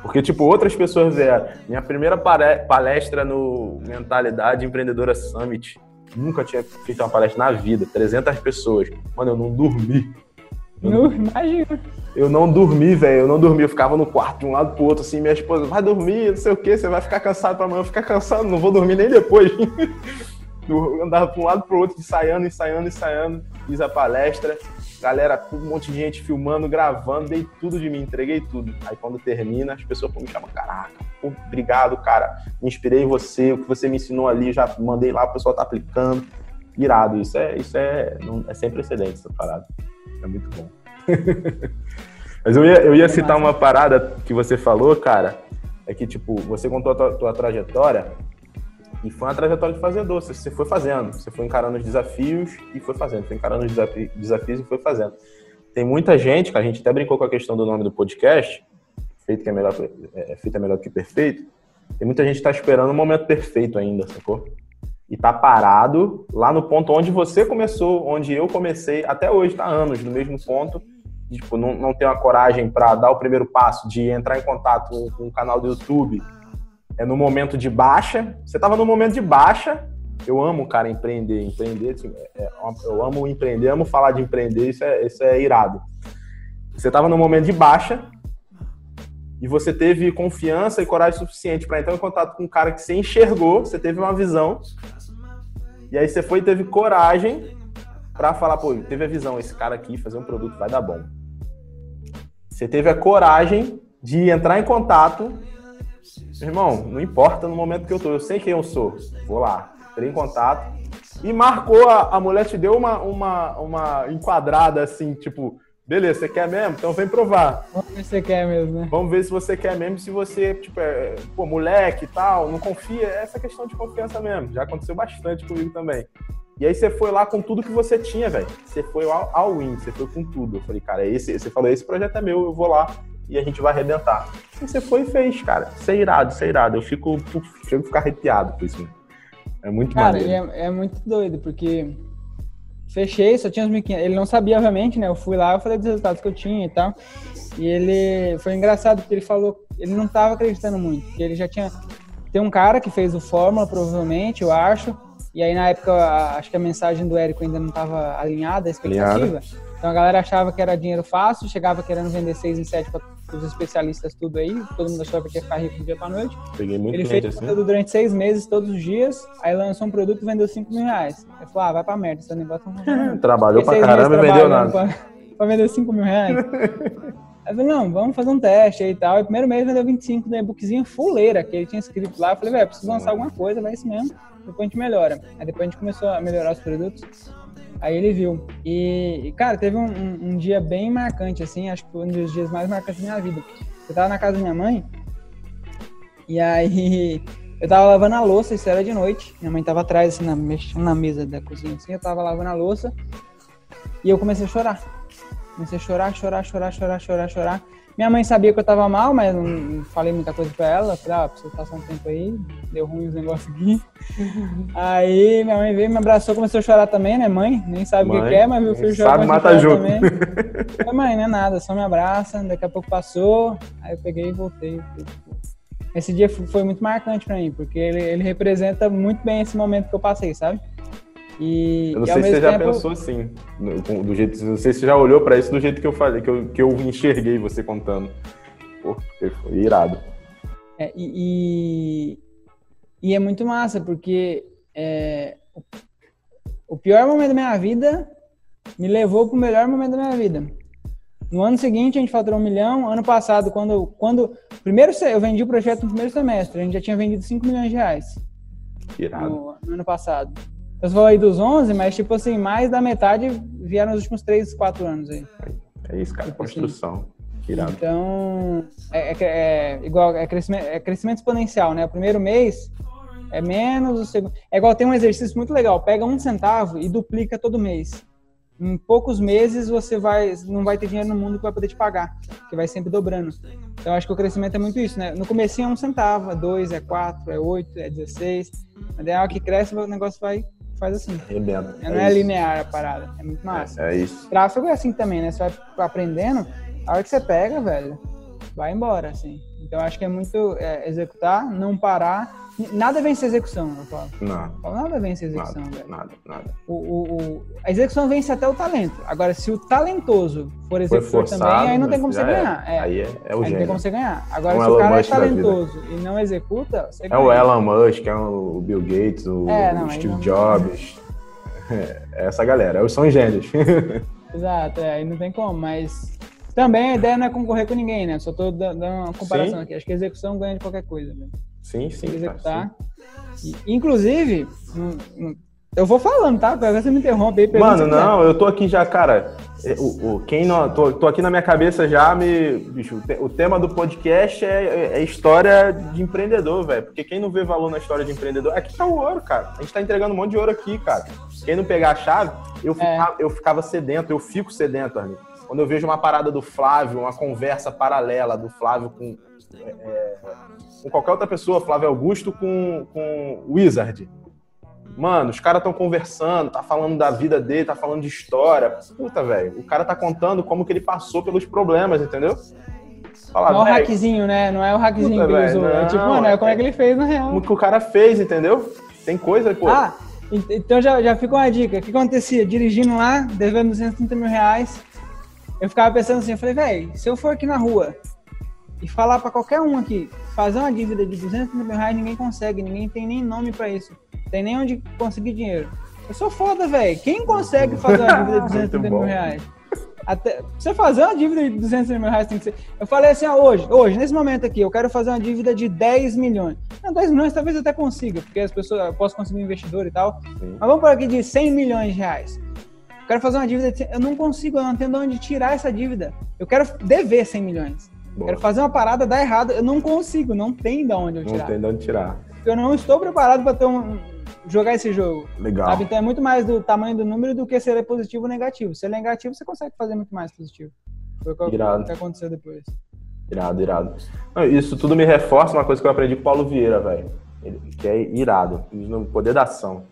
Porque, tipo, outras pessoas vieram. Minha primeira palestra no Mentalidade Empreendedora Summit, nunca tinha feito uma palestra na vida, 300 pessoas. Mano, eu não dormi. não, imagina. Eu não dormi, velho. Eu não dormi. Eu ficava no quarto de um lado pro outro, assim. Minha esposa, vai dormir, não sei o quê. Você vai ficar cansado pra amanhã. Ficar cansado, não vou dormir nem depois. eu andava pra um lado pro outro, ensaiando, ensaiando, ensaiando. Fiz a palestra galera, um monte de gente filmando, gravando, dei tudo de mim, entreguei tudo. Aí quando termina, as pessoas me chamam, caraca, obrigado, cara, me inspirei em você, o que você me ensinou ali, já mandei lá, o pessoal tá aplicando. Irado, isso é, isso é, não, é sem precedentes essa parada. É muito bom. Mas eu ia, eu ia citar uma parada que você falou, cara, é que, tipo, você contou a tua, tua trajetória e foi uma trajetória de fazedor. Você foi fazendo, você foi encarando os desafios e foi fazendo. Foi encarando os desafios e foi fazendo. Tem muita gente, que a gente até brincou com a questão do nome do podcast, feito que é melhor, é, feito é melhor que perfeito. Tem muita gente que está esperando o momento perfeito ainda, sacou? E tá parado lá no ponto onde você começou, onde eu comecei, até hoje, tá anos no mesmo ponto. Tipo, não, não ter uma coragem para dar o primeiro passo de entrar em contato com, com um canal do YouTube, é no momento de baixa. Você estava no momento de baixa. Eu amo, cara, empreender. Empreender, assim, é, é, eu amo empreender, amo falar de empreender, isso é, isso é irado. Você estava no momento de baixa e você teve confiança e coragem suficiente para entrar em contato com um cara que você enxergou, você teve uma visão. E aí você foi e teve coragem para falar, pô, teve a visão, esse cara aqui fazer um produto vai dar bom. Você teve a coragem de entrar em contato irmão, não importa no momento que eu tô, eu sei quem eu sou. Vou lá, entrei em contato. E marcou, a, a mulher te deu uma, uma, uma enquadrada assim, tipo, beleza, você quer mesmo? Então vem provar. Vamos ver se você quer mesmo, né? Vamos ver se você quer mesmo, se você, tipo, é, pô, moleque e tal, não confia. É essa questão de confiança mesmo. Já aconteceu bastante comigo também. E aí você foi lá com tudo que você tinha, velho. Você foi ao, ao win, você foi com tudo. Eu falei, cara, esse, você falou, esse projeto é meu, eu vou lá e a gente vai arrebentar. E você foi e fez, cara. Isso é irado, isso é irado. Eu fico, chego a ficar arrepiado com isso. É muito cara, maneiro. É, é muito doido, porque fechei, só tinha os 1.500. Ele não sabia, obviamente, né? Eu fui lá, eu falei dos resultados que eu tinha e tal. E ele foi engraçado porque ele falou, ele não estava acreditando muito, porque ele já tinha tem um cara que fez o Fórmula, provavelmente, eu acho. E aí na época acho que a mensagem do Érico ainda não estava alinhada, a expectativa. Alinhada. Então a galera achava que era dinheiro fácil, chegava querendo vender 6 em 7 para os especialistas tudo aí, todo mundo achava que ia ficar rico do dia para noite. Peguei muito Ele fez assim. tudo durante seis meses, todos os dias, aí lançou um produto e vendeu 5 mil reais. Eu falei, ah, vai pra merda, esse negócio não Trabalhou pra caramba e vendeu nada. Pra, pra vender 5 mil reais. Aí eu falei, não, vamos fazer um teste aí e tal. E primeiro mês vendeu 25 no e-bookzinho fuleira, que ele tinha escrito lá. Eu falei, velho, preciso lançar alguma coisa, vai isso mesmo. Depois a gente melhora. Aí depois a gente começou a melhorar os produtos. Aí ele viu. E, cara, teve um, um, um, dia bem marcante, assim, acho que foi um dos dias mais marcantes da minha vida. Eu tava na casa da minha mãe, e aí eu tava lavando a louça, isso era de noite. Minha mãe tava atrás, assim, na, mexendo na mesa da cozinha, assim, eu tava lavando a louça, e eu comecei a chorar. Comecei a chorar, chorar, chorar, chorar, chorar, chorar. Minha mãe sabia que eu tava mal, mas não falei muita coisa pra ela. Falei, ah, preciso passar um tempo aí, deu ruim os negócios aqui. aí minha mãe veio, me abraçou, começou a chorar também, né, mãe? Nem sabe o que, que é, mas meu filho chorou. Sabe, mata junto. Também. Falei, mãe, não é nada, só me abraça, daqui a pouco passou. Aí eu peguei e voltei. Esse dia foi muito marcante pra mim, porque ele, ele representa muito bem esse momento que eu passei, sabe? E, eu não sei se você já pensou assim, do jeito, não sei se você já olhou para isso do jeito que eu falei, que eu, que eu enxerguei você contando. Pô, foi irado. É, e, e, e, é muito massa, porque é, o pior momento da minha vida me levou para o melhor momento da minha vida. No ano seguinte, a gente faturou um milhão. Ano passado, quando, quando primeiro eu vendi o projeto no primeiro semestre, a gente já tinha vendido 5 milhões de reais. Irado. No, no ano passado. Eu falei dos 11, mas, tipo assim, mais da metade vieram nos últimos 3, 4 anos aí. É isso, cara, tipo construção. Assim. Então, é, é, é, igual, é crescimento, é crescimento exponencial, né? O primeiro mês é menos, o segundo... É igual, tem um exercício muito legal, pega um centavo e duplica todo mês. Em poucos meses você vai, não vai ter dinheiro no mundo que vai poder te pagar, que vai sempre dobrando. Então, acho que o crescimento é muito isso, né? No começo é um centavo, é dois, é quatro, é oito, é dezesseis. Mas é que cresce, o negócio vai faz assim. Rebenta. Não é, é linear a parada. É muito massa. É, é isso. Tráfego é assim também, né? Você vai aprendendo, a hora que você pega, velho, vai embora, assim. Então acho que é muito é, executar, não parar Nada vence a execução, eu falo. Não. Nada vence a execução, nada, velho. Nada, nada. O, o, o, a execução vence até o talento. Agora, se o talentoso for executor também, aí não tem como você é. ganhar. É. Aí é, é o aí gênio. não tem como você ganhar. Agora, se o cara é talentoso e não executa, você É ganha. o Elon Musk, é o Bill Gates, o, é, não, Steve Jobs. É essa galera, são gênios. Exato, é, aí não tem como, mas também a ideia não é concorrer com ninguém, né? Só tô dando uma comparação sim. aqui. Acho que a execução ganha de qualquer coisa, né? Sim, sim. executar. Tá, sim. E, inclusive, eu vou falando, tá? Agora você me interrompe aí. Mano, não, eu tô aqui já, cara. É, o, o, quem não, tô, tô aqui na minha cabeça já, me. Bicho, o tema do podcast é, é história de empreendedor, velho. Porque quem não vê valor na história de empreendedor. Aqui tá o ouro, cara. A gente tá entregando um monte de ouro aqui, cara. Quem não pegar a chave, eu ficava, é. eu ficava sedento, eu fico sedento, Armin. Quando eu vejo uma parada do Flávio, uma conversa paralela do Flávio com. É, é com qualquer outra pessoa, Flávio Augusto com, com Wizard. Mano, os caras estão conversando, tá falando da vida dele, tá falando de história. Puta, velho, o cara tá contando como que ele passou pelos problemas, entendeu? Fala, não é o hackzinho, né? Não é o hackzinho puta, que ele usou. É tipo, mano, é como é que ele fez na real. O que o cara fez, entendeu? Tem coisa, pô. Ah, então já, já fica uma dica. O que acontecia? Dirigindo lá, devendo 230 mil reais, eu ficava pensando assim, eu falei, velho, se eu for aqui na rua e falar para qualquer um aqui, fazer uma dívida de 200 mil reais, ninguém consegue, ninguém tem nem nome para isso, tem nem onde conseguir dinheiro. Eu sou foda, velho. Quem consegue fazer uma dívida de 200 mil reais? Até, você fazer uma dívida de 200 mil reais tem que ser. Eu falei assim, ah, hoje, hoje, nesse momento aqui, eu quero fazer uma dívida de 10 milhões. Não, 10 milhões talvez eu até consiga, porque as pessoas, eu posso conseguir um investidor e tal. Sim. Mas vamos por aqui de 100 milhões de reais. Eu quero fazer uma dívida, de, eu não consigo, eu não tenho de onde tirar essa dívida. Eu quero dever 100 milhões. Boa. Quero fazer uma parada dar errado, eu não consigo, não tem de onde eu tirar. Não tem de onde tirar. Eu não estou preparado para ter um, jogar esse jogo. Legal. Sabe? Então é muito mais do tamanho do número do que se ele é positivo ou negativo. Se ele é negativo, você consegue fazer muito mais positivo. Foi o que aconteceu depois. Irado, irado. Isso tudo me reforça uma coisa que eu aprendi com o Paulo Vieira, velho. Que é irado. No poder da ação.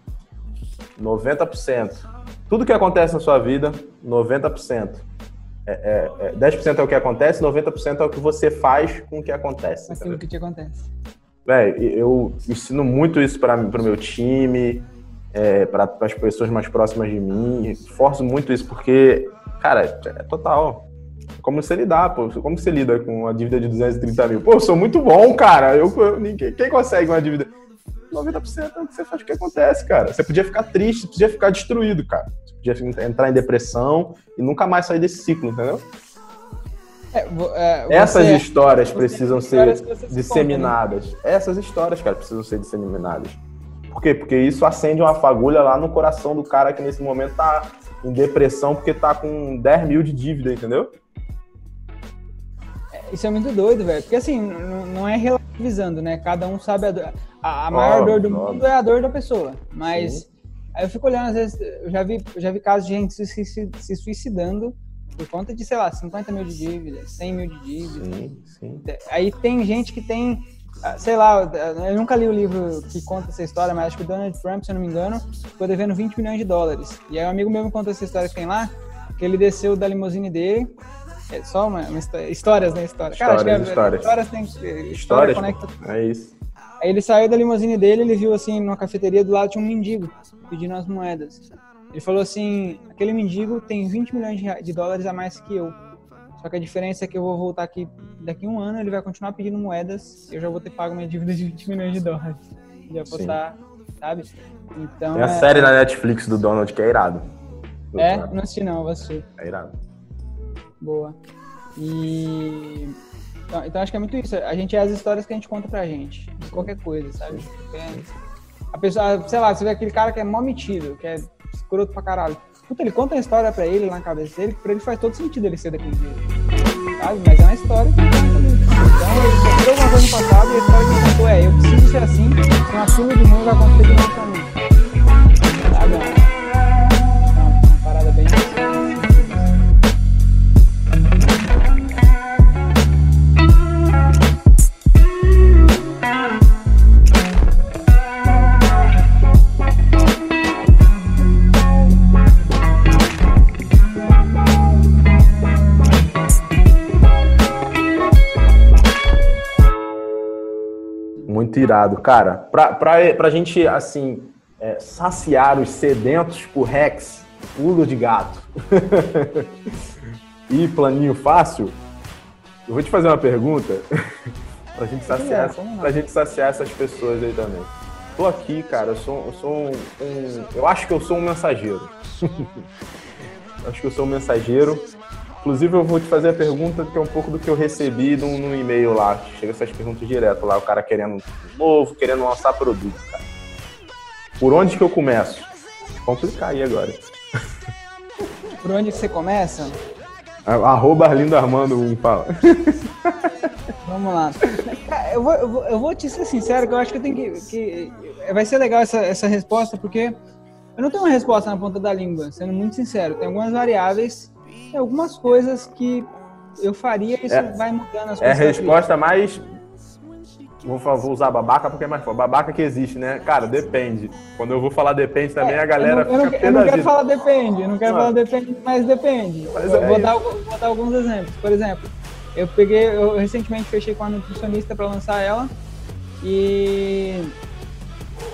90% tudo que acontece na sua vida, 90%. É, é, é, 10% é o que acontece, 90% é o que você faz com o que acontece. Aquilo que te acontece. Eu ensino muito isso para o meu time, é, para as pessoas mais próximas de mim. Forço muito isso porque, cara, é total. Como você lidar, pô? Como você lida com a dívida de 230 mil? Pô, eu sou muito bom, cara. Eu, eu ninguém, quem consegue uma dívida? 90% é o que você faz o que acontece, cara. Você podia ficar triste, podia ficar destruído, cara. Você podia entrar em depressão e nunca mais sair desse ciclo, entendeu? É, é, Essas histórias precisam ser disseminadas. Conta, né? Essas histórias, cara, precisam ser disseminadas. Por quê? Porque isso acende uma fagulha lá no coração do cara que nesse momento tá em depressão porque tá com 10 mil de dívida, entendeu? É, isso é muito doido, velho. Porque assim, não é relativizando, né? Cada um sabe a. A, a maior dor do mundo é a dor da pessoa. Mas Sim. aí eu fico olhando, às vezes, eu já vi, já vi casos de gente se, se, se suicidando por conta de, sei lá, 50 mil de dívida, 100 mil de dívida. Sim, sim. Aí tem gente que tem ah, sei lá, eu nunca li o livro que conta essa história, mas acho que o Donald Trump, se eu não me engano, ficou devendo 20 milhões de dólares. E aí um amigo meu me contou essa história que tem lá, que ele desceu da limusine dele, é só uma, uma história, histórias, né? História. Cara, histórias, é, histórias. Histórias tem história histórias, conecta. É isso. Aí ele saiu da limusine dele, ele viu assim, numa cafeteria do lado tinha um mendigo pedindo as moedas. Ele falou assim: aquele mendigo tem 20 milhões de dólares a mais que eu. Só que a diferença é que eu vou voltar aqui daqui a um ano, ele vai continuar pedindo moedas, eu já vou ter pago minha dívida de 20 milhões de dólares. Já vou estar, sabe? Então. Tem a é... série na Netflix do Donald que é irado. É? Não assisti não, vou assistir. É irado. Boa. E. Então, então, acho que é muito isso. A gente é as histórias que a gente conta pra gente. Qualquer coisa, sabe? A pessoa, sei lá, você vê aquele cara que é mó metido, que é escroto pra caralho. Puta, ele conta a história pra ele lá na cabeça dele, que pra ele faz todo sentido ele ser daquele jeito. Sabe? Mas é uma história que Então, ele sofreu alguma coisa no passado e a história que ele contou é: eu preciso ser assim, se uma filme de mundo vai acontecer de novo pra mim. Muito irado. Cara, pra, pra, pra gente, assim, é, saciar os sedentos por Rex, pulo de gato e planinho fácil, eu vou te fazer uma pergunta pra gente saciar, é, pra gente saciar essas pessoas aí também. Tô aqui, cara, eu sou, eu sou um, um Eu acho que eu sou um mensageiro. acho que eu sou um mensageiro Inclusive, eu vou te fazer a pergunta que é um pouco do que eu recebi no, no e-mail lá. Chega essas perguntas direto lá, o cara querendo novo, querendo lançar produto, cara. Por onde que eu começo? Complicar aí agora. Por onde você começa? Arroba Arlindo Armando um fala. Vamos lá. Eu vou, eu, vou, eu vou te ser sincero que eu acho que eu tenho que. que vai ser legal essa, essa resposta, porque eu não tenho uma resposta na ponta da língua, sendo muito sincero. Tem algumas variáveis tem algumas coisas que eu faria isso é, vai mudando as coisas. É a resposta mais. Vou, vou, usar babaca porque é mais forte. Babaca que existe, né? Cara, depende. Quando eu vou falar depende também, é, a galera eu não, fica Eu não, eu não quero falar depende, eu não quero falar depende, mas depende. Mas é vou, dar, vou dar alguns exemplos. Por exemplo, eu peguei, eu recentemente fechei com a nutricionista para lançar ela e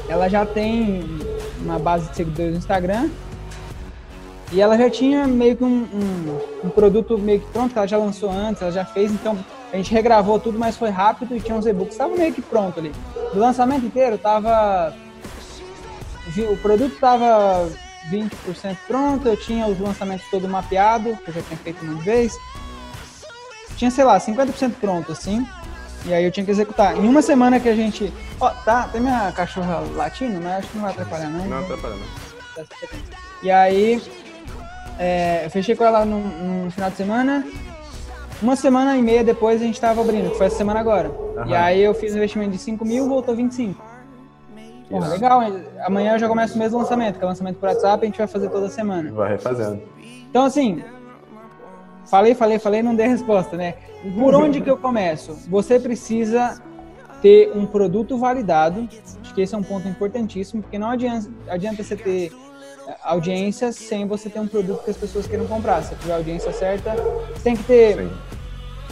ela já tem uma base de seguidores no Instagram e ela já tinha meio que um, um, um, produto meio que pronto, que ela já lançou antes, ela já fez, então a gente regravou tudo, mas foi rápido e tinha uns e-books, estava meio que pronto ali. Do lançamento inteiro, tava. O produto estava 20% pronto, eu tinha os lançamentos todo mapeado, que eu já tinha feito uma vez. Tinha, sei lá, 50% pronto, assim. E aí eu tinha que executar. Em uma semana que a gente. Ó, tá, tem minha cachorra latina, mas acho que não vai atrapalhar, não. Não atrapalha, não. E aí é, eu fechei com ela no, final de semana. Uma semana e meia depois a gente tava abrindo, que foi essa semana agora. Uhum. E aí eu fiz um investimento de 5 mil, voltou 25. Porra, legal. Amanhã eu já começo o mesmo lançamento, que é o lançamento por WhatsApp, a gente vai fazer toda semana. Vai refazendo. Então, assim, falei, falei, falei, não dei resposta, né? Por onde que eu começo? Você precisa ter um produto validado. Acho que esse é um ponto importantíssimo, porque não adianta, adianta você ter audiência sem você ter um produto que as pessoas queiram comprar. Se tiver a audiência certa, você tem que ter Sim.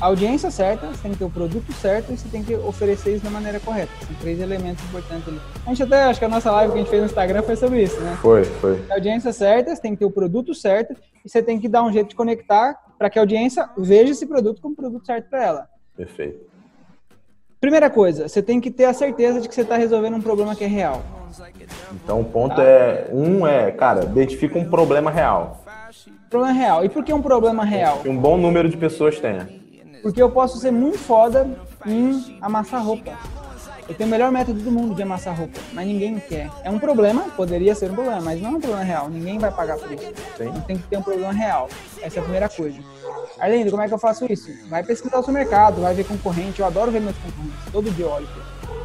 a audiência certa, você tem que ter o produto certo e você tem que oferecer isso da maneira correta. São três elementos importantes ali. A gente até, acho que a nossa live que a gente fez no Instagram foi sobre isso, né? Foi, foi. A audiência certa, você tem que ter o produto certo e você tem que dar um jeito de conectar para que a audiência veja esse produto como produto certo para ela. Perfeito. Primeira coisa, você tem que ter a certeza de que você está resolvendo um problema que é real. Então o ponto tá? é, um é, cara, identifica um problema real. Problema real. E por que um problema real? Que um bom número de pessoas tenha. Porque eu posso ser muito foda em amassar roupa. Eu tenho o melhor método do mundo de amassar roupa, mas ninguém quer. É um problema, poderia ser um problema, mas não é um problema real. Ninguém vai pagar por isso. Sim. Então tem que ter um problema real. Essa é a primeira coisa. Arlindo, como é que eu faço isso? Vai pesquisar o seu mercado, vai ver concorrente. Eu adoro ver meus concorrentes. Todo dia eu olho.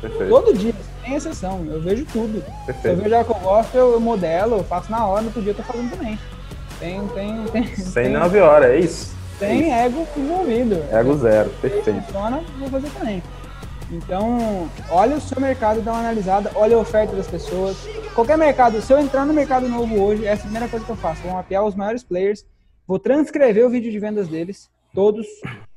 Perfeito. Todo dia, sem exceção. Eu vejo tudo. Perfeito. Se eu vejo algo que eu gosto, eu modelo, eu faço na hora, no outro dia eu tô fazendo também. Tem, tem, tem. Sem tem, nove horas, é isso? Tem é ego envolvido. Ego zero, perfeito. Funciona, vou fazer também. Então, olha o seu mercado, dá uma analisada, olha a oferta das pessoas. Qualquer mercado, se eu entrar no mercado novo hoje, é a primeira coisa que eu faço. Vou mapear os maiores players, vou transcrever o vídeo de vendas deles, todos,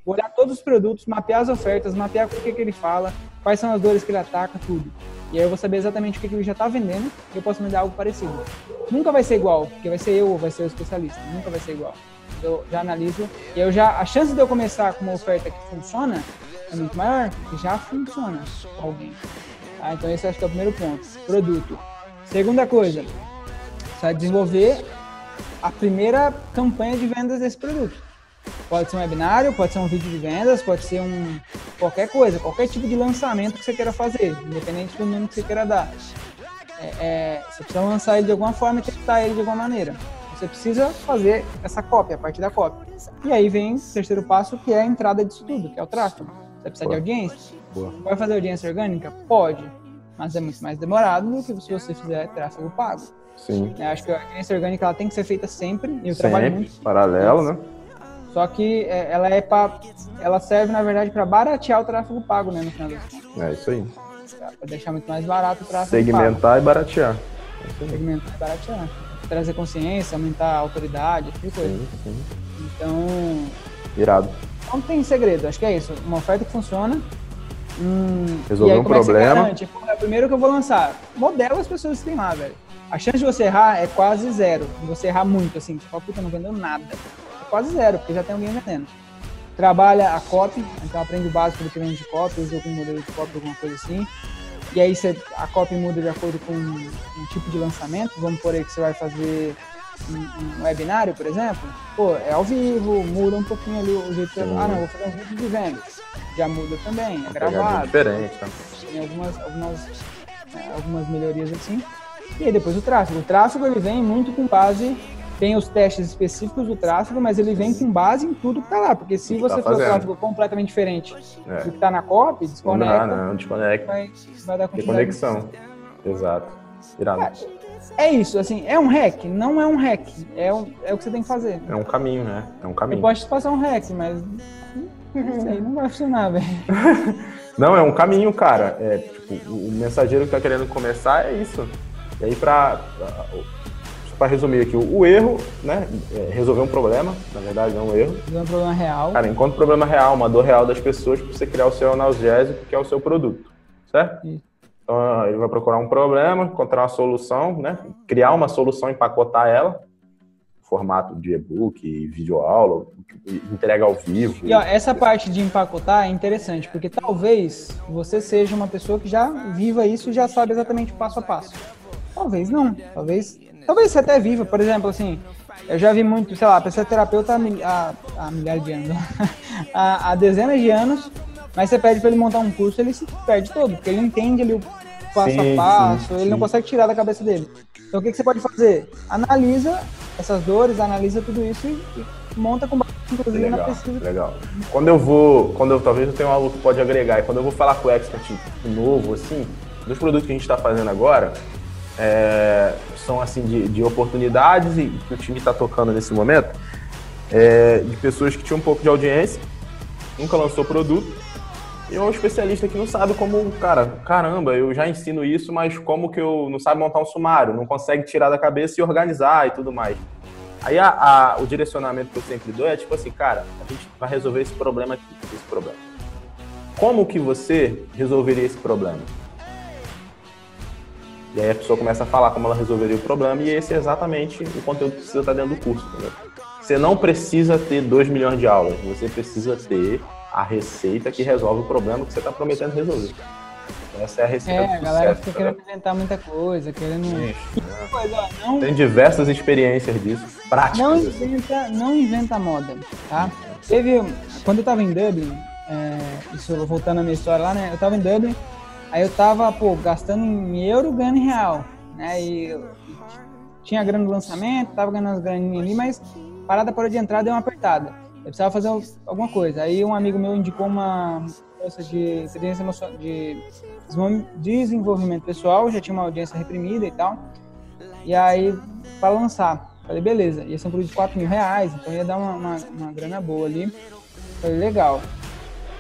vou olhar todos os produtos, mapear as ofertas, mapear o que, que ele fala, quais são as dores que ele ataca, tudo. E aí eu vou saber exatamente o que, que ele já está vendendo e eu posso mandar algo parecido. Nunca vai ser igual, porque vai ser eu ou vai ser o especialista. Nunca vai ser igual. Eu já analiso e eu já a chance de eu começar com uma oferta que funciona é muito maior, porque já funciona com alguém. Tá? Então esse acho que é o primeiro ponto. Produto. Segunda coisa, você vai desenvolver a primeira campanha de vendas desse produto. Pode ser um webinário, pode ser um vídeo de vendas, pode ser um qualquer coisa, qualquer tipo de lançamento que você queira fazer, independente do número que você queira dar. É, é, você precisa lançar ele de alguma forma e testar ele de alguma maneira. Você precisa fazer essa cópia, a partir da cópia. E aí vem o terceiro passo, que é a entrada disso tudo, que é o tráfego. Você precisa Boa. de audiência? Boa. Pode fazer audiência orgânica? Pode, mas é muito mais demorado do que se você fizer tráfego pago. Sim. Eu acho que a audiência orgânica ela tem que ser feita sempre, e eu sempre, trabalho muito. Paralelo, né? Só que é, ela é para, ela serve na verdade para baratear o tráfego pago, né, no final das contas. É isso aí. Para deixar muito mais barato o tráfego Segmentar pago. e baratear. Segmentar e baratear. Trazer consciência, aumentar a autoridade, tipo. Sim, sim. Então. Irado não tem segredo, acho que é isso. Uma oferta que funciona. Hum, Resolver um problema. É primeiro que eu vou lançar. Modela as pessoas que tem lá, velho. A chance de você errar é quase zero. De você errar muito, assim. Tipo, puta, não vendeu nada. É quase zero, porque já tem alguém vendendo. Trabalha a copy, então aprende o básico do que vende de copy, usa algum modelo de copy, alguma coisa assim. E aí você, a copy muda de acordo com um tipo de lançamento. Vamos por aí que você vai fazer um, um, webinário, por exemplo, pô, é ao vivo, muda um pouquinho ali o jeito que eu, Ah, não, vou fazer um vídeo de vendas. Já muda também, é gravado. diferente, tá? Tem algumas, algumas, é, algumas melhorias assim. E aí depois o tráfego. O tráfego ele vem muito com base tem os testes específicos do tráfego, mas ele vem com base em tudo que tá lá. Porque se você tá for um tráfego completamente diferente é. do que tá na copy, desconecta. Não, não, desconecta. Vai, vai dar conexão. Exato. Irado. É, é isso, assim, é um hack? Não é um hack, é, o, é o que você tem que fazer. É um caminho, né? É um caminho. Eu posso te passar um hack, mas não sei, não vai funcionar, velho. não, é um caminho, cara. É, tipo, o mensageiro que tá querendo começar é isso. E aí, pra, para resumir aqui, o, erro, né? É resolver um problema, na verdade, não é um erro. Resolver um problema real. Cara, enquanto problema real, uma dor real das pessoas, para você criar o seu analgésico, que é o seu produto. Certo? Isso. Então, ele vai procurar um problema, encontrar uma solução, né? criar uma solução, empacotar ela, formato de e-book, videoaula, entrega ao vivo. E ó, essa parte de empacotar é interessante, porque talvez você seja uma pessoa que já viva isso e já sabe exatamente passo a passo. Talvez não, talvez, talvez você até viva, por exemplo, assim, eu já vi muito, sei lá, a pessoa é terapeuta há, há, milhares de anos, há, há dezenas de anos, mas você pede para ele montar um curso, ele se perde todo, porque ele entende ali o passo sim, a passo, sim, ele sim. não consegue tirar da cabeça dele. Então o que, que, você pode fazer? Analisa essas dores, analisa tudo isso e, e monta com base, inclusive, legal, na pesquisa. Legal. Quando eu vou, quando eu talvez eu tenha um aluno que pode agregar, e quando eu vou falar com o expert novo, assim, dos produtos que a gente está fazendo agora, é, são assim de, de, oportunidades e que o time está tocando nesse momento, é, de pessoas que tinham um pouco de audiência, nunca lançou produto, E um especialista que não sabe como, cara, caramba, eu já ensino isso, mas como que eu não sabe montar um sumário, não consegue tirar da cabeça e organizar e tudo mais. Aí a, a, o direcionamento que eu sempre dou é tipo assim, cara, a gente vai resolver esse problema aqui, esse problema. Como que você resolveria esse problema? E aí a pessoa começa a falar como ela resolveria o problema e esse é exatamente o conteúdo que precisa estar dentro do curso, entendeu? Você não precisa ter 2 milhões de aulas, você precisa ter a receita que resolve o problema que você está prometendo resolver. Essa é a receita É, a galera fica querendo inventar muita coisa, querendo. Isso, né? coisa, não... Tem diversas experiências disso, práticas. Não inventa, assim. não inventa moda, tá? Teve. Quando eu tava em Dublin, é, isso voltando à minha história lá, né? Eu tava em Dublin, aí eu tava, pô, gastando em euro, ganhando em real, né? E, tinha grana lançamento, tava ganhando as graninhas ali, mas parada parou de entrar, deu uma apertada. Eu precisava fazer alguma coisa. Aí um amigo meu indicou uma coisa de emocional, de desenvolvimento pessoal, já tinha uma audiência reprimida e tal. E aí, para lançar, falei, beleza, ia ser um produto de 4 mil reais, então ia dar uma, uma, uma grana boa ali. Falei, legal.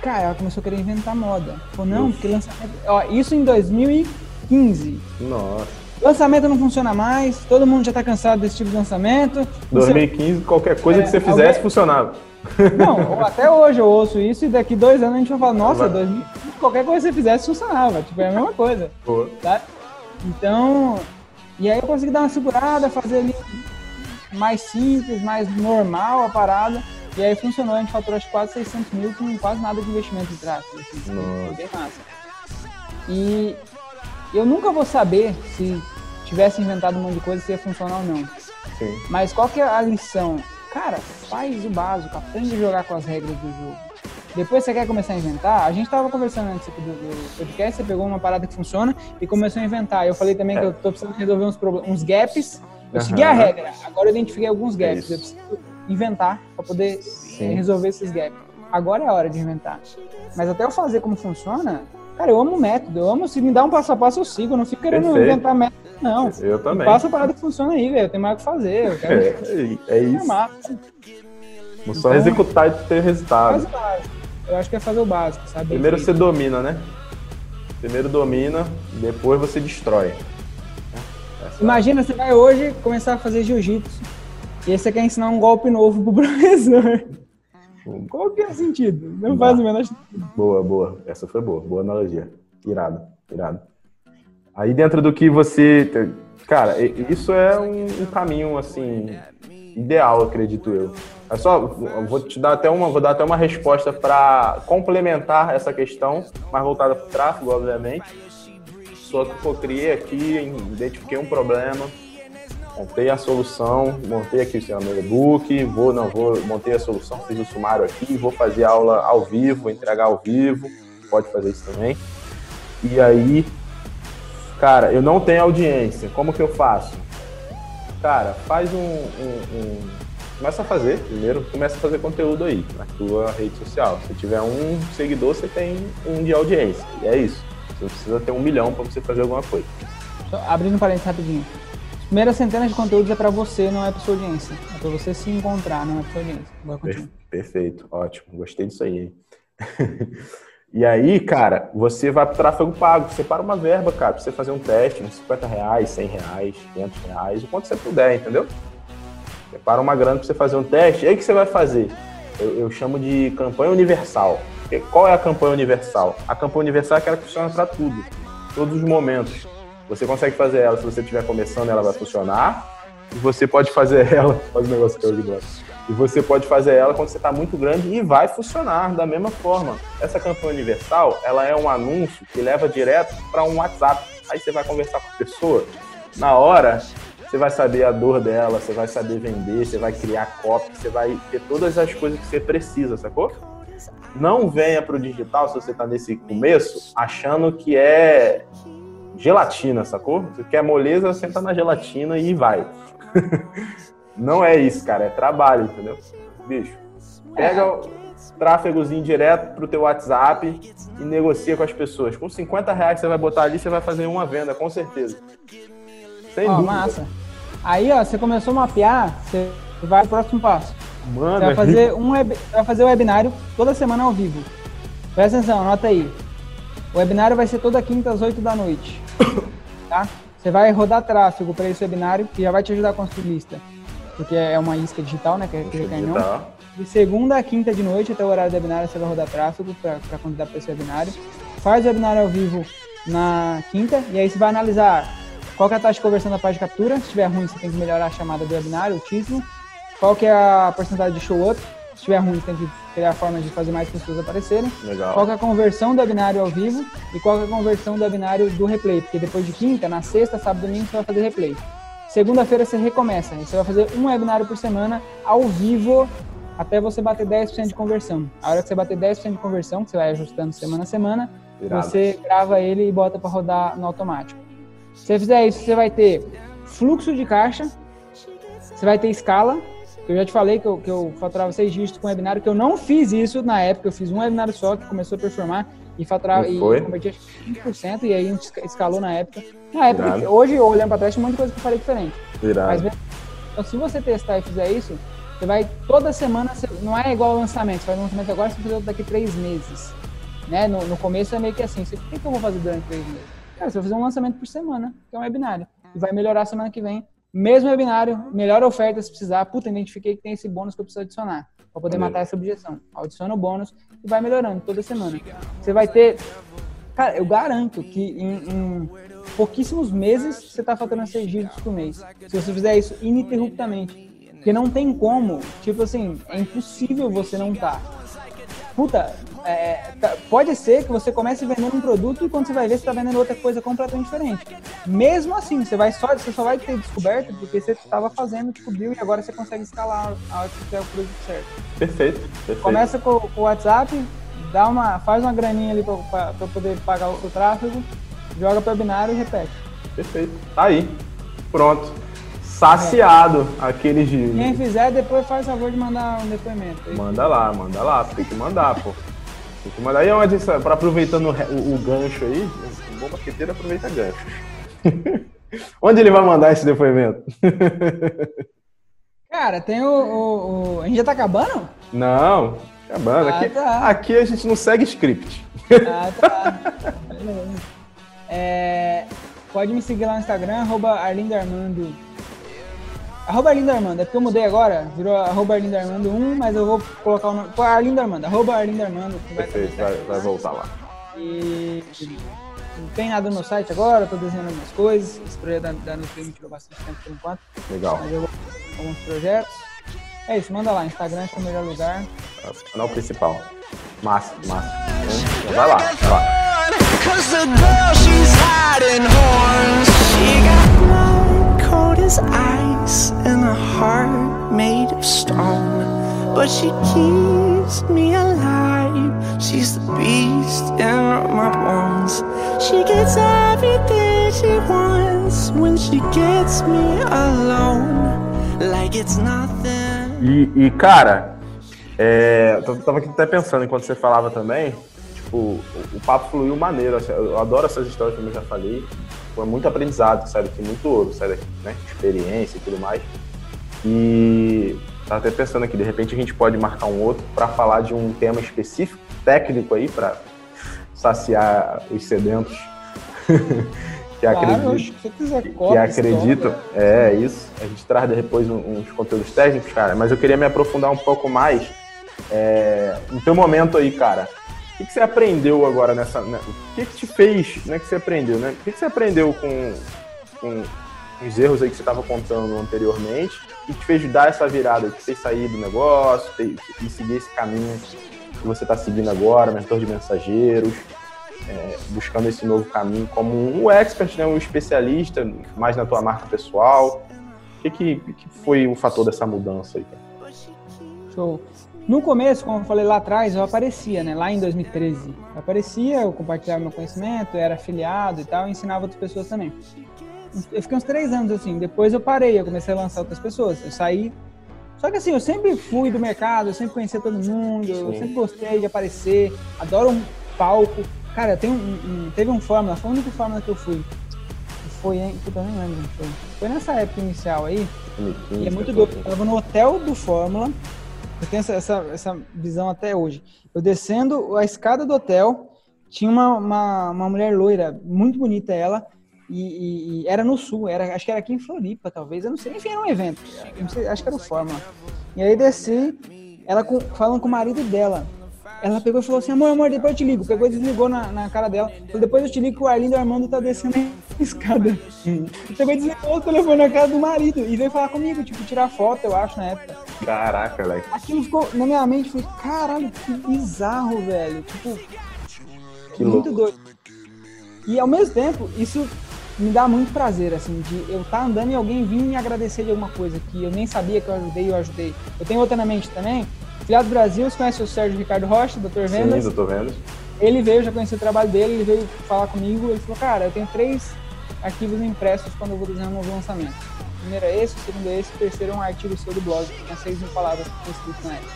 Cara, ela começou a querer inventar moda. Falou, não, porque lançamento. Ó, isso em 2015. Nossa. Lançamento não funciona mais, todo mundo já tá cansado desse tipo de lançamento. 2015, você... qualquer coisa é, que você fizesse alguém... funcionava. Não, até hoje eu ouço isso e daqui dois anos a gente vai falar, nossa, 2015, qualquer coisa que você fizesse funcionava. Tipo, é a mesma coisa. Tá? Então, e aí eu consegui dar uma segurada, fazer ali mais simples, mais normal a parada. E aí funcionou, a gente faturou acho, quase 600 mil com quase nada de investimento em tráfego. Assim, foi bem massa. E eu nunca vou saber se tivesse inventado um monte de coisa se ia funcionar ou não. Sim. Mas qual que é a lição? Cara, faz o básico, aprende a jogar com as regras do jogo. Depois você quer começar a inventar, a gente estava conversando antes do, do, podcast, você pegou uma parada que funciona e começou a inventar. Eu falei também é. que eu tô precisando resolver uns, uns gaps. Eu uhum. segui a regra, agora eu identifiquei alguns gaps. É eu preciso inventar para poder Sim. resolver esses gaps. Agora é a hora de inventar. Mas até eu fazer como funciona, Cara, eu amo método, eu amo se me dá um passo a passo, eu sigo, eu não fico querendo Perfeito. inventar método, não. Eu também. Passa a parada que funciona aí, velho. Eu tenho mais o que fazer. Eu quero... é, é isso. Vou só então, executar e ter resultado. Eu acho que é fazer o básico, sabe? Primeiro você domina, né? Primeiro domina, depois você destrói. Essa... Imagina, você vai hoje começar a fazer jiu-jitsu e aí você quer ensinar um golpe novo pro professor. Qual que é o sentido? Não faz o menor sentido. Boa, boa. Essa foi boa. Boa analogia. Irado, irado. Aí dentro do que você... Cara, isso é um, um caminho, assim, ideal, acredito eu. É só, vou te dar até uma, vou dar até uma resposta para complementar essa questão, mais voltada para o tráfego, obviamente. Só que eu criei aqui, identifiquei um problema, montei a solução, montei aqui o meu e-book, vou, não, vou, montei a solução, fiz o sumário aqui, vou fazer aula ao vivo, entregar ao vivo, pode fazer isso também. E aí, cara, eu não tenho audiência, como que eu faço? Cara, faz um, um, um começa a fazer, primeiro, começa a fazer conteúdo aí, na tua rede social. Se tiver um seguidor, você tem um de audiência, e é isso. Você não precisa ter um milhão para você fazer alguma coisa. Abrindo um parênteses rapidinho primeira centena de conteúdos é para você, não é para sua audiência. É para você se encontrar, não é para sua audiência. Perfeito, ótimo. Gostei disso aí. e aí, cara, você vai para tráfego pago. Separa uma verba, cara, para você fazer um teste, uns 50 reais, 100 reais, 500 reais, o quanto você puder, entendeu? Separa uma grana para você fazer um teste. E aí, o que você vai fazer? Eu, eu chamo de campanha universal. Qual é a campanha universal? A campanha universal é aquela que funciona para tudo, todos os momentos. Você consegue fazer ela, se você estiver começando, ela vai funcionar. E você pode fazer ela, faz um negócio que eu gosto. E você pode fazer ela quando você está muito grande e vai funcionar da mesma forma. Essa campanha universal, ela é um anúncio que leva direto para um WhatsApp. Aí você vai conversar com a pessoa, na hora você vai saber a dor dela, você vai saber vender, você vai criar copy, você vai ter todas as coisas que você precisa, sacou? Não venha para o digital se você está nesse começo achando que é gelatina, sacou? Você quer moleza, senta na gelatina e vai. Não é isso, cara, é trabalho, entendeu? Bicho, pega o tráfegozinho direto pro teu WhatsApp e negocia com as pessoas. Com 50 reais você vai botar ali, você vai fazer uma venda, com certeza. Sem ó, dúvida. massa. Aí, ó, você começou a mapear, você vai pro próximo passo. Mano, você vai fazer um web, vai fazer o webinário toda semana ao vivo. Presta atenção, anota aí. O webinário vai ser toda quinta às 8 da noite. Tá? Você vai rodar tráfego para esse webinário, que já vai te ajudar a construir lista. Porque é uma isca digital, né? Que é recanhão. De segunda a quinta de noite, até o horário do webinário, você vai rodar tráfego para convidar para esse webinário. Faz o webinário ao vivo na quinta, e aí você vai analisar qual é a taxa de conversão da página de captura. Se estiver ruim, você tem que melhorar a chamada do webinário, o título. Qual que é a porcentagem de show up. Se estiver ruim, tem que criar formas de fazer mais pessoas aparecerem. Legal. Qual é a conversão do webinário ao vivo e qual é a conversão do webinário do replay. Porque depois de quinta, na sexta, sábado e domingo, você vai fazer replay. Segunda-feira você recomeça. Você vai fazer um webinário por semana ao vivo até você bater 10% de conversão. A hora que você bater 10% de conversão, que você vai ajustando semana a semana, Irado. você grava ele e bota para rodar no automático. Se você fizer isso, você vai ter fluxo de caixa, você vai ter escala, eu já te falei que eu, que eu faturava seis dígitos com webinário, que eu não fiz isso na época, eu fiz um webinário só que começou a performar e faturava e, e convertia 5%, e aí a gente escalou na época. Na época, hoje, olhando para trás, tem um monte de coisa que eu falei diferente. Mas, então, se você testar e fizer isso, você vai toda semana, não é igual ao lançamento, você faz um lançamento agora, você vai fazer daqui três meses. Né? No, no começo é meio que assim, o que, que eu vou fazer durante três meses? Cara, você vai fazer um lançamento por semana, que é um webinário. E vai melhorar semana que vem. Mesmo webinário, melhor oferta se precisar. Puta, identifiquei que tem esse bônus que eu preciso adicionar. Para poder matar essa objeção. Adiciona o bônus e vai melhorando toda semana. Você vai ter. Cara, eu garanto que em, em pouquíssimos meses você está faturando 6 dígitos por mês. Se você fizer isso ininterruptamente. Porque não tem como, tipo assim, é impossível você não estar. Tá puta, é, tá, pode ser que você comece vendendo um produto e quando você vai ver, você está vendendo outra coisa completamente diferente. Mesmo assim, você, vai só, você só vai ter descoberto porque você estava fazendo, descobriu e agora você consegue escalar a hora que você tiver o produto certo. Perfeito, perfeito. Começa com, com, o WhatsApp, dá uma, faz uma graninha ali para poder pagar o seu tráfego, joga para o binário e repete. Perfeito. Tá aí. Pronto saciado aqueles de. Quem fizer, depois faz favor de mandar um depoimento. Manda lá, manda lá, tem que mandar, pô. Tem que mandar. E onde, pra aproveitando o, o, o gancho aí, um bom basqueteiro aproveita gancho. onde ele vai mandar esse depoimento? Cara, tem o, o, o, A gente já tá acabando? Não, acabando. Ah, aqui, tá. aqui a gente não segue script. Ah, tá. é, pode me seguir lá no Instagram, arroba Arlindo Armando Arroba Arlindo Armando, é porque eu mudei agora, virou arroba Arlindo Armando 1, mas eu vou colocar o nome. Pô, Arlindo Armando, arroba Arlindo Armando. Que vai, Perfeito, vai, vai voltar lá. E não tem nada no site agora, tô desenhando algumas coisas. Esse projeto da, da Nutri me tirou bastante tempo por enquanto. Legal. Mas eu vou alguns projetos. É isso, manda lá, Instagram é o melhor lugar. É o canal principal. Massa, massa. Então, vai lá, vai lá. Cold as ice. and a heart made of stone. But she keeps me alive. She's the beast in my bones. She gets everything she wants when she gets me alone. Like it's nothing. E, e cara, é, eu tava aqui até pensando enquanto você falava também. Tipo, o, o papo fluiu maneiro. Assim, eu adoro essas histórias, como eu já falei foi muito aprendizado, sabe? Que muito ouro, sabe? Né? Experiência e tudo mais. E tava até pensando aqui, de repente a gente pode marcar um outro para falar de um tema específico, técnico aí, para saciar os sedentos que claro, acreditam. Que, quiser, que acreditam. É, isso. A gente traz depois uns conteúdos técnicos, cara. Mas eu queria me aprofundar um pouco mais é, no teu momento aí, cara o que, que, você aprendeu agora nessa. Né? O que, que te fez, né? Que você aprendeu, né? O que, que você aprendeu com, com os erros aí que você estava contando anteriormente e te fez dar essa virada, que fez sair do negócio e seguir esse caminho que você está seguindo agora, mentor de mensageiros, é, buscando esse novo caminho como um expert, né, um especialista mais na tua marca pessoal. O que, que, que foi o fator dessa mudança aí? Show. No começo, como eu falei lá atrás, eu aparecia, né? Lá em 2013. Eu aparecia, eu compartilhava meu conhecimento, eu era afiliado e tal, e ensinava outras pessoas também. Eu fiquei uns três anos assim. Depois eu parei, eu comecei a lançar outras pessoas. Eu saí. Só que assim, eu sempre fui do mercado, eu sempre conhecia todo mundo, Sim. eu sempre gostei de aparecer, adoro um palco. Cara, tem um, um, teve um fórmula, foi a única fórmula que eu fui. Foi, hein? Puta, eu nem lembro foi. Foi nessa época inicial aí. 2015, e é muito doido. Eu tava no hotel do Fórmula Eu tenho essa, essa, essa visão até hoje. Eu descendo a escada do hotel, tinha uma, uma, uma mulher loira, muito bonita ela, e, e, e, era no sul, era, acho que era aqui em Floripa, talvez, eu não sei. Enfim, era um evento, sei, acho que era o Fórmula. E aí desci, ela com, falando com o marido dela. Ela pegou e falou assim, amor, amor, depois eu te ligo. Pegou e desligou na, na cara dela. Falou, depois eu te ligo que o Arlindo Armando tá descendo a escada. e desligou o telefone na cara do marido. E veio falar comigo, tipo, tirar foto, eu acho, na época. Caraca, velho. Aquilo ficou na minha mente, falei, caralho, que bizarro, velho. Tipo, que muito louco. doido. E ao mesmo tempo, isso me dá muito prazer, assim, de eu estar tá andando e alguém vir me agradecer de alguma coisa que eu nem sabia que eu ajudei e eu ajudei. Eu tenho outra na mente também, Filiado Brasil, você conhece o Sérgio Ricardo Rocha, Dr. Vendas? Sim, Dr. Vendas. Ele veio, já conheci o trabalho dele, ele veio falar comigo, ele falou, cara, eu tenho três arquivos impressos quando eu vou desenhar um novo lançamento. O primeiro é esse, o segundo é esse, o terceiro é um artigo seu do blog, que tem seis mil palavras escritas na época.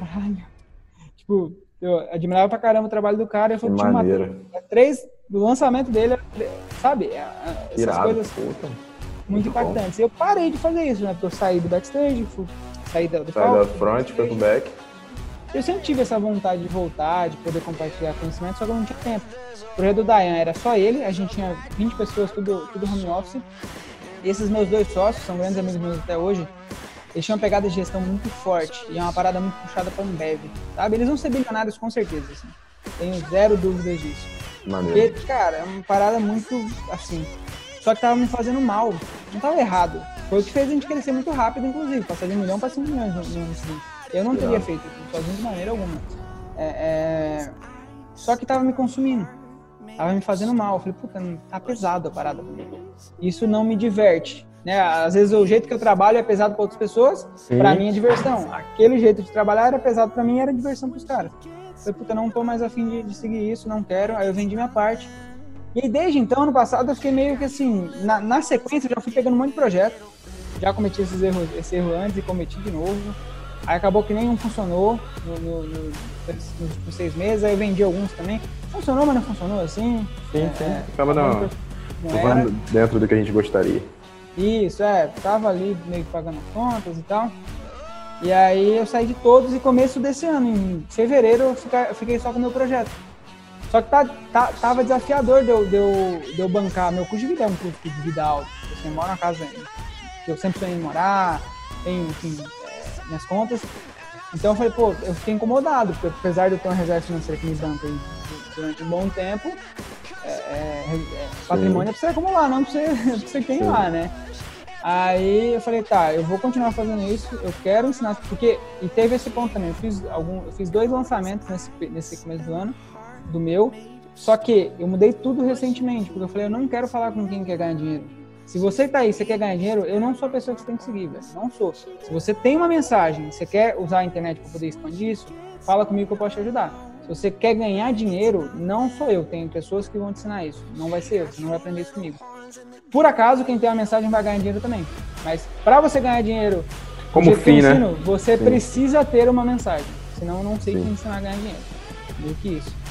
Caralho. Tipo, eu admirava pra caramba o trabalho do cara, eu falei, tinha uma, três, do lançamento dele, sabe, é, é, essas Irado, coisas puta. muito impactantes. Eu parei de fazer isso, né, porque eu saí do backstage, fui sair do, do Sai da front, foi pro back. Eu sempre tive essa vontade de voltar, de poder compartilhar conhecimento, só que eu não tinha tempo. O projeto do Dayan era só ele, a gente tinha 20 pessoas, tudo, tudo home office. E esses meus dois sócios, são grandes amigos meus até hoje, eles tinham uma pegada de gestão muito forte e é uma parada muito puxada para Ambev, sabe? Eles vão ser bilionários com certeza, assim. Tenho zero dúvidas disso. Maneiro. Porque, cara, é uma parada muito, assim, só que tava me fazendo mal. Não tava errado. Foi o que fez a gente crescer muito rápido, inclusive, passar de um milhão para 5 milhões no, no seguinte. Eu não teria feito isso sozinho de maneira alguma. É, é... Só que tava me consumindo. Tava me fazendo mal. Eu falei, puta, tá pesado a parada. Isso não me diverte. Né? Às vezes o jeito que eu trabalho é pesado para outras pessoas, para mim é diversão. Aquele jeito de trabalhar era pesado para mim, era diversão para os caras. Eu falei, puta, não tô mais afim de, de seguir isso, não quero. Aí eu vendi minha parte. E aí, desde então, ano passado, eu fiquei meio que assim, na, na sequência, eu já fui pegando um monte de projeto. Já cometi esses erros, esse erro antes e cometi de novo. Aí acabou que nenhum funcionou no, no, no, nos, nos seis meses, aí eu vendi alguns também. Funcionou, mas não funcionou assim. Sim, sim. É, Acaba não, não dentro do que a gente gostaria. Isso, é. Tava ali meio que pagando contas e tal. E aí eu saí de todos e começo desse ano, em fevereiro, eu fiquei, eu fiquei só com o meu projeto. Só que tá, tá, tava desafiador de eu, de, eu, de eu bancar. Meu custo de vida é um custo de vida alto. Eu moro na casa que eu sempre sonhei em morar, tenho, enfim, minhas contas. Então eu falei, pô, eu fiquei incomodado, porque apesar de eu ter uma reserva financeira que me banca durante um bom tempo, é, é, é, patrimônio é pra você acumular, não pra você, pra você queimar, né? Aí eu falei, tá, eu vou continuar fazendo isso, eu quero ensinar, porque, e teve esse ponto também, eu fiz, algum, eu fiz dois lançamentos nesse, nesse começo do ano, do meu, só que eu mudei tudo recentemente, porque eu falei, eu não quero falar com quem quer ganhar dinheiro. Se você tá aí, você quer ganhar dinheiro, eu não sou a pessoa que você tem que seguir, velho. Não sou. Se você tem uma mensagem, você quer usar a internet para poder expandir isso, fala comigo que eu posso te ajudar. Se você quer ganhar dinheiro, não sou eu. Tem pessoas que vão te ensinar isso. Não vai ser eu. Você não vai aprender isso comigo. Por acaso, quem tem uma mensagem vai ganhar dinheiro também. Mas para você ganhar dinheiro, como fim, ensino, né? Você Sim. precisa ter uma mensagem. Senão eu não sei Sim. te ensinar a ganhar dinheiro. Meio que isso.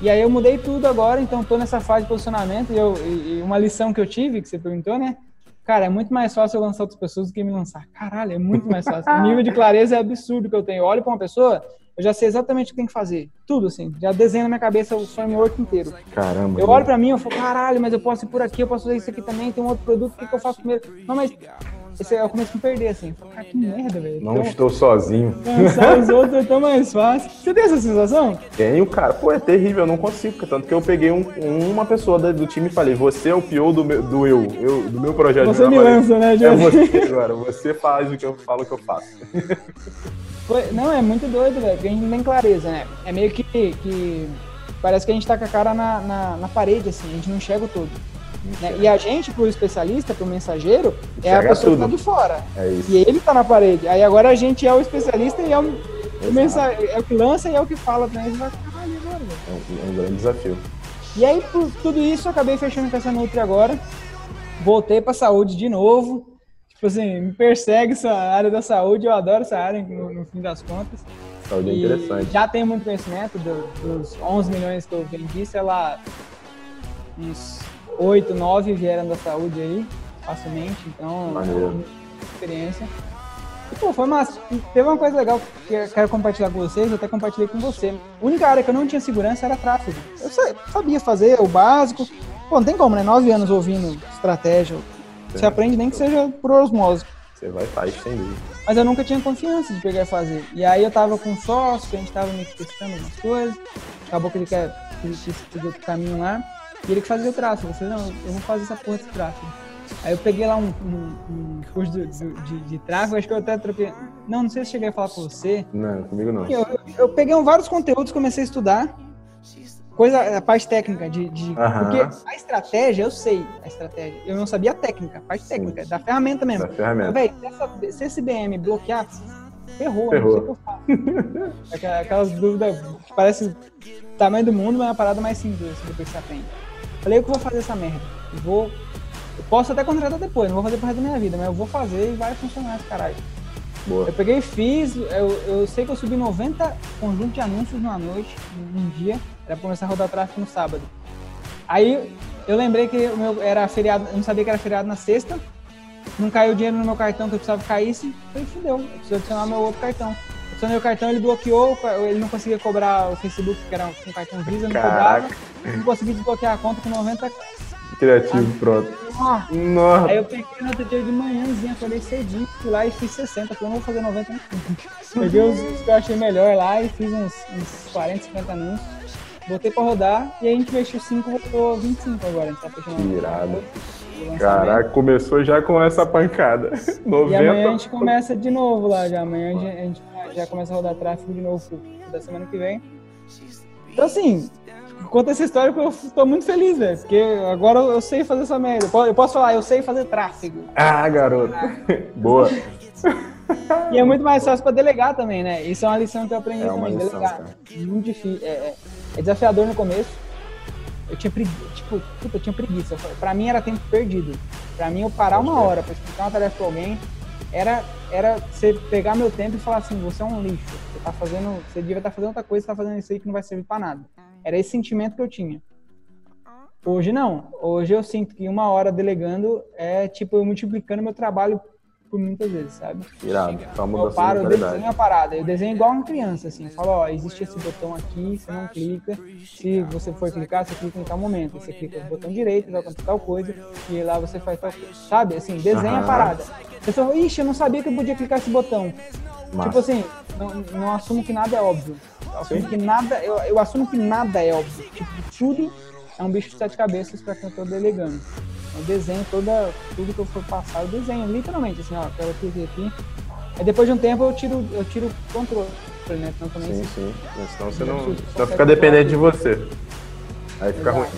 E aí eu mudei tudo agora, então estou nessa fase de posicionamento. E, eu, e, uma lição que eu tive, que você perguntou, né? Cara, é muito mais fácil eu lançar outras pessoas do que me lançar. Caralho, é muito mais fácil. o nível de clareza é absurdo que eu tenho. Eu olho para uma pessoa, eu já sei exatamente o que tem que fazer. Tudo assim. Já desenho na minha cabeça o framework inteiro. Caramba. Eu olho para mim, eu falo, caralho, mas eu posso ir por aqui, eu posso fazer isso aqui também, tem um outro produto, o que, que eu faço primeiro? Não, mas esse, eu começo a me perder, assim. Cara, que merda, velho. Não então, estou sozinho. Pensar os outros é tão mais fácil. Você tem essa sensação? Tenho, cara. Pô, é terrível, eu não consigo. Tanto que eu peguei um, uma pessoa do time e falei, você é o pior do, meu, do eu, eu, do meu projeto. Você me lança, né, É você agora, você faz o que eu falo que eu faço. Não, é muito doido, velho, porque a gente não tem clareza, né? É meio que, que parece que a gente tá com a cara na, na, na parede, assim, a gente não enxerga o todo. Né? E a gente, pro especialista, pro mensageiro, é a pessoa tudo. que tá de fora. É isso. E ele tá na parede. Aí agora a gente é o especialista e é o, o mensageiro, é o que lança e é o que fala ele. Vai, caralho, agora, é um, é um grande desafio. E aí, por tudo isso, eu acabei fechando com essa Nutri agora. Voltei pra saúde de novo. Tipo assim, me persegue essa área da saúde, eu adoro essa área no, no fim das contas. Saúde é interessante. Já tenho muito conhecimento do, dos 11 milhões que eu vendi, sei lá, uns 8, 9 vieram da saúde aí, facilmente, então, Maneiro. experiência. E, pô, foi massa. Teve uma coisa legal que eu quero compartilhar com vocês, eu até compartilhei com você. A única área que eu não tinha segurança era tráfego. Eu sabia fazer o básico. Pô, não tem como, né? Nove anos ouvindo estratégia. Você é. aprende nem que seja por osmose. Você vai faz sem dúvida. Mas eu nunca tinha confiança de pegar e fazer. E aí eu tava com um sócio, a gente tava meio que testando algumas coisas. Acabou que ele quer que ele seguir outro caminho lá. E ele que fazia o tráfego. Eu falei, não, eu vou fazer essa porra desse tráfego. Aí eu peguei lá um, um, um curso de, de, de, tráfego, acho que eu até troquei. Não, não sei se cheguei a falar pra você. Não, comigo não. Eu, eu, eu peguei vários conteúdos, comecei a estudar. Coisa, a parte técnica de. de Porque a estratégia, eu sei a estratégia. Eu não sabia a técnica, a parte técnica, Sim. da ferramenta mesmo. Da ferramenta. Véi, se esse BM bloquear, ferrou, ferrou. não sei o que eu faço. Aquelas dúvidas que parece tamanho do mundo, mas é uma parada mais simples, assim, depois que você aprende. Falei, eu que vou fazer essa merda. Eu vou. Eu posso até contratar depois, não vou fazer pro resto da minha vida, mas eu vou fazer e vai funcionar esse caralho. Boa. Eu peguei e fiz, eu, eu sei que eu subi 90 conjuntos de anúncios numa noite, num dia, era pra começar a rodar tráfego no sábado. Aí eu lembrei que o meu era feriado, eu não sabia que era feriado na sexta, não caiu dinheiro no meu cartão que eu precisava que caísse, falei, fudeu, eu preciso adicionar meu outro cartão. Adicionei o cartão, ele bloqueou, ele não conseguia cobrar o Facebook, que era um cartão Visa, não Caraca. cobrava, não consegui desbloquear a conta com 90 Criativo, pronto. Nossa. Aí eu peguei no outro dia de manhãzinha, falei cedinho, fui lá e fiz 60, falei, não vou fazer 90 não. Peguei os, os que eu achei melhor lá e fiz uns, uns 40, 50 anúncios. Botei pra rodar e a gente investiu 5, voltou 25 agora. A gente tá fechando. Irado. Caraca, começou já com essa pancada. 90. E amanhã a gente começa de novo lá já. Amanhã a gente já começa a rodar tráfego de novo da semana que vem. Então assim, conta essa história que eu tô muito feliz, velho. Porque agora eu sei fazer essa merda. Eu posso falar, eu sei fazer tráfego. Ah, garoto. Boa. E é muito mais fácil para delegar também, né? Isso é uma lição que eu aprendi é também, lição, delegar. Cara. Muito difícil. É, é, é, desafiador no começo. Eu tinha preguiça, tipo, puta, eu tinha preguiça. Pra mim era tempo perdido. Pra mim, eu parar uma hora pra explicar uma tarefa pra alguém era, era você pegar meu tempo e falar assim, você é um lixo. Você tá fazendo. Você devia estar tá fazendo outra coisa, você tá fazendo isso aí que não vai servir pra nada. Era esse sentimento que eu tinha. Hoje não. Hoje eu sinto que uma hora delegando é tipo eu multiplicando meu trabalho por muitas vezes, sabe? Irado. eu paro, eu desenho a parada. Eu desenho igual uma criança, assim. Eu falo, ó, existe esse botão aqui, você não clica. Se você for clicar, você clica em tal momento. Você clica no botão direito, vai acontecer tal coisa, e lá você faz tal coisa. Sabe? Assim, desenha a parada. A pessoa, ixi, eu não sabia que eu podia clicar esse botão. Massa. Tipo assim, não, não assumo que nada é óbvio. Eu assumo que nada, eu, eu assumo que nada é óbvio. Tipo, tudo é um bicho de sete cabeças para quem eu tô delegando. Eu desenho toda, tudo que eu for passar, eu desenho, literalmente, assim, ó, quero aqui, aqui. Aí depois de um tempo eu tiro, eu tiro o controle, né? Então também sim, sim. Senão você não, não fica dependente de você. Aí fica Exato. ruim.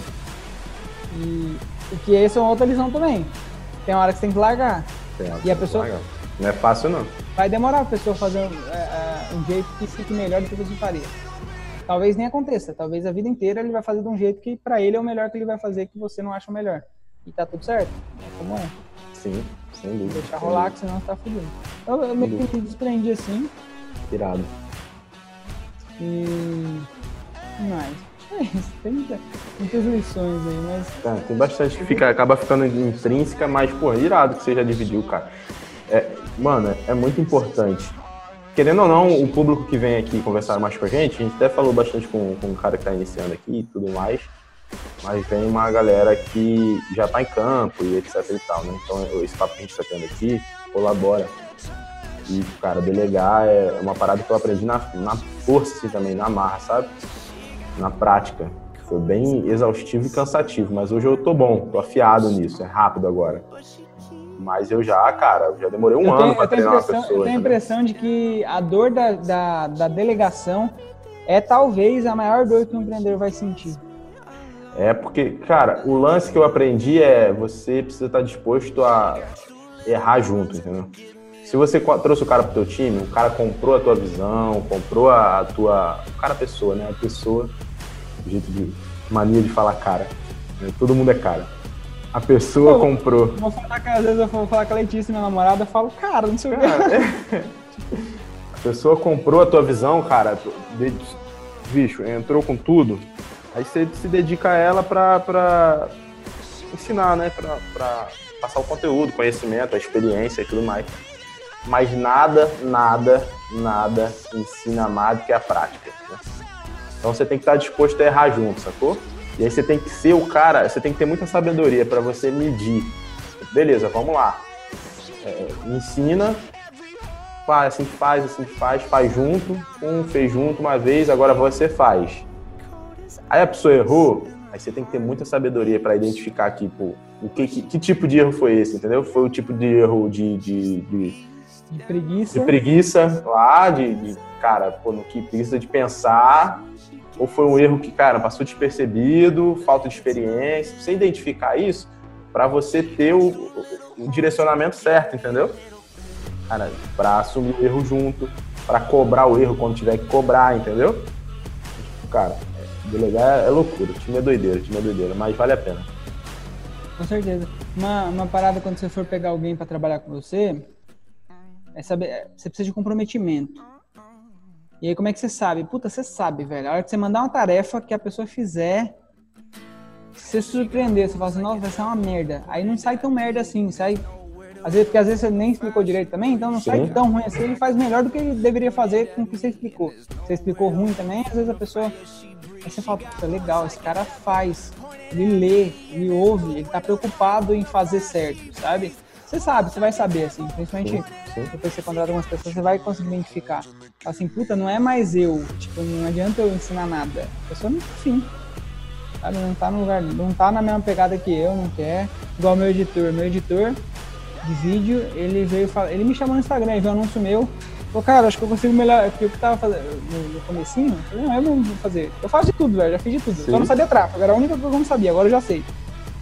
E, e que essa é uma outra lição também. Tem uma hora que você tem que largar. Tem e a pessoa. Não é fácil não. Vai demorar a pessoa fazer é, um jeito que fique melhor do que você faria. Talvez nem aconteça, talvez a vida inteira ele vai fazer de um jeito que para ele é o melhor que ele vai fazer que você não acha o melhor. E tá tudo certo. É como é. Sim, sem dúvida. Deixar rolar, que senão tá fudido. Eu, eu meio que desprendi assim. Irado. E. mais? É isso, tem muita, muitas lições aí, mas. Tá, tem bastante que fica, acaba ficando intrínseca, mas, pô, irado que você já dividiu, cara. É, mano, é muito importante. Querendo ou não, o público que vem aqui conversar mais com a gente, a gente até falou bastante com, com o cara que tá iniciando aqui e tudo mais, mas vem uma galera que já tá em campo e etc e tal, né? Então, esse papo que a gente tá tendo aqui colabora. E, cara, delegar é uma parada que eu aprendi na, na força, assim, também, na marra, sabe? Na prática. Foi bem exaustivo e cansativo, mas hoje eu tô bom, tô afiado nisso, é rápido agora. Mas eu já, cara, já demorei um eu ano para treinar uma pessoa. Eu tenho a impressão de que a dor da, da, da delegação é talvez a maior dor que um empreendedor vai sentir. É porque, cara, o lance que eu aprendi é você precisa estar disposto a errar junto, entendeu? Se você trouxe o cara pro teu time, o cara comprou a tua visão, comprou a, tua. O cara, a pessoa, né? A pessoa, o jeito de mania de falar cara. Né? Todo mundo é cara. A pessoa Pô, comprou. Vou falar que às vezes eu vou falar com a Letícia, minha namorada, eu falo, cara, não sei o que. É. A pessoa comprou a tua visão, cara, bicho, entrou com tudo. Aí você se dedica a ela pra ensinar, né? Pra passar o conteúdo, conhecimento, a experiência e tudo mais. mas nada, nada, nada ensina mais do que a prática. Né? Então você tem que estar disposto a errar junto, sacou? E aí você tem que ser o cara, você tem que ter muita sabedoria para você medir. Beleza, vamos lá. É, ensina, faz, assim faz, assim faz, faz junto, um fez junto uma vez, agora você faz. Aí a pessoa errou, aí você tem que ter muita sabedoria para identificar, tipo, o que, que, que, tipo de erro foi esse, entendeu? Foi o tipo de erro de, de, de, de preguiça. De preguiça lá, de, de cara, pô, no que preguiça de pensar, ou foi um erro que, cara, passou despercebido, falta de experiência. Você identificar isso para você ter o, o, o, direcionamento certo, entendeu? Cara, para assumir o erro junto, para cobrar o erro quando tiver que cobrar, entendeu? Cara, delegar é loucura, o time é doideira, o time é doideira, mas vale a pena. Com certeza. Uma, uma parada quando você for pegar alguém para trabalhar com você, é saber, você precisa de comprometimento. E aí, como é que você sabe? Puta, você sabe, velho. A hora que você mandar uma tarefa que a pessoa fizer, se você surpreender, você fala assim, nossa, vai ser uma merda. Aí não sai tão merda assim, sai. Às vezes, porque às vezes você nem explicou direito também, então não Sim. sai tão ruim assim. Ele faz melhor do que ele deveria fazer com o que você explicou. Você explicou ruim também, às vezes a pessoa. Aí você fala, puta, legal, esse cara faz. Ele lê, ele ouve, ele tá preocupado em fazer certo, sabe? Você sabe, você vai saber, assim, principalmente sim, sim. depois você contrata algumas pessoas, você vai conseguir identificar. Assim, puta, não é mais eu, tipo, não adianta eu ensinar nada. A pessoa não, enfim, sabe, não tá no lugar, não tá na mesma pegada que eu, não quer. Igual meu editor, meu editor de vídeo, ele veio falar, ele me chamou no Instagram, e viu um anúncio meu, falou, cara, acho que eu consigo melhor, porque eu que tava fazendo no, no comecinho, eu falei, não, eu não vou fazer. Eu faço de tudo, velho, já fiz de tudo. Sim. Só não sabia tráfego, era a única coisa que eu não sabia, agora eu já sei.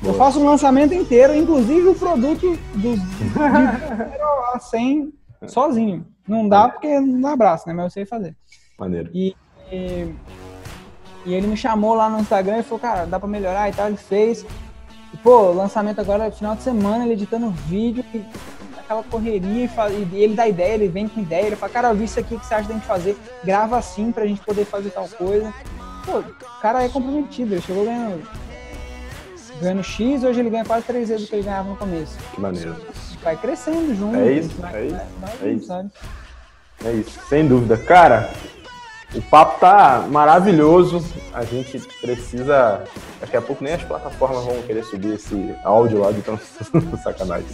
Eu faço um lançamento inteiro, inclusive o produto do a 100 sozinho. Não dá porque não dá abraço, né? Mas eu sei fazer. Maneiro. E, e, e, ele me chamou lá no Instagram e falou, cara, dá pra melhorar e tal. Ele fez. Pô, lançamento agora, final de semana, ele editando vídeo, e, aquela correria, e, faz, e, ele dá ideia, ele vem com ideia, ele fala, cara, eu vi isso aqui que você acha que tem que fazer, grava assim pra gente poder fazer tal coisa. Pô, o cara é comprometido, ele chegou ganhando ganhando X, hoje ele ganha quase três vezes o que ele ganhava no começo. Que maneiro. Vai crescendo junto. É isso, vai, é, isso, vai, vai é isso. Sabe? É isso, sem dúvida. Cara, o papo tá maravilhoso. A gente precisa. Daqui a pouco nem as plataformas vão querer subir esse áudio lá de tão sacanagem.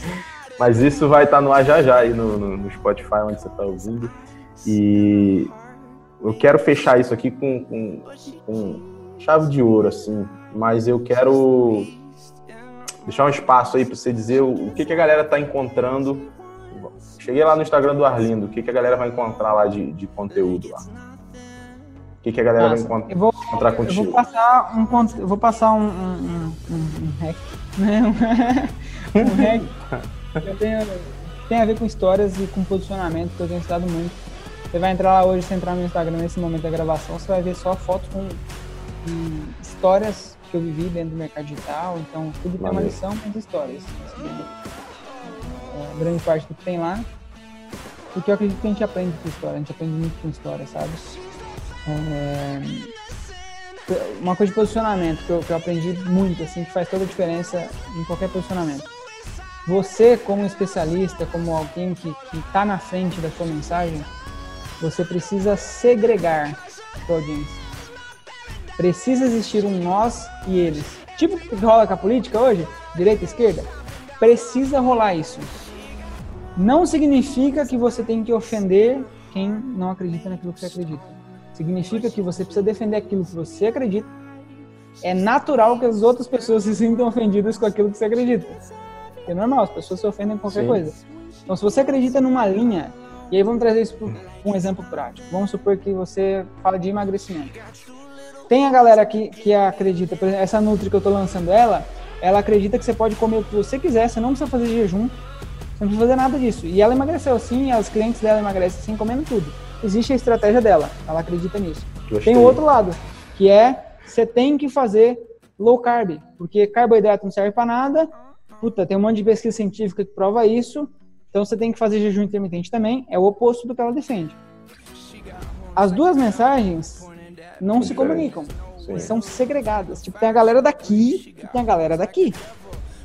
Mas isso vai estar tá no ar já já aí no, no, no Spotify, onde você está ouvindo. E eu quero fechar isso aqui com, com, com chave de ouro, assim mas eu quero deixar um espaço aí para você dizer o, que, que a galera está encontrando. Cheguei lá no Instagram do Arlindo, o que, que a galera vai encontrar lá de, de conteúdo lá? O que, que a galera Nossa, vai encontrar, vou, encontrar contigo? Eu vou passar um, eu vou passar um, um, um, um hack, né? um hack. Eu tenho, tem a ver com histórias e com posicionamento que eu tenho estudado muito. Você vai entrar lá hoje, se entrar no Instagram nesse momento da gravação, você vai ver só fotos com, com histórias que eu vivi dentro do mercado digital, então tudo tem uma lição, mas histórias. Assim, é, grande parte do que tem lá. Porque eu acredito que a gente aprende com história, a gente aprende muito com história, sabe? É, uma coisa de posicionamento que eu, que eu aprendi muito, assim, que faz toda a diferença em qualquer posicionamento. Você, como especialista, como alguém que está na frente da sua mensagem, você precisa segregar sua audiência. Precisa existir um nós e eles. Tipo que rola com a política hoje, direita e esquerda. Precisa rolar isso. Não significa que você tem que ofender quem não acredita naquilo que você acredita. Significa que você precisa defender aquilo que você acredita. É natural que as outras pessoas se sintam ofendidas com aquilo que você acredita. É normal, as pessoas se ofendem com qualquer Sim. coisa. Então, se você acredita numa linha, e aí vamos trazer isso para um exemplo prático. Vamos supor que você fala de emagrecimento. Tem a galera que, que acredita, por exemplo, essa Nutri que eu tô lançando ela, ela acredita que você pode comer o que você quiser, você não precisa fazer jejum, você não precisa fazer nada disso. E ela emagreceu assim, os clientes dela emagrecem assim, comendo tudo. Existe a estratégia dela, ela acredita nisso. Tem o outro lado, que é você tem que fazer low carb, porque carboidrato não serve para nada. Puta, tem um monte de pesquisa científica que prova isso. Então você tem que fazer jejum intermitente também, é o oposto do que ela defende. As duas mensagens não se comunicam. Sim. São segregadas. Tipo, tem a galera daqui e tem a galera daqui.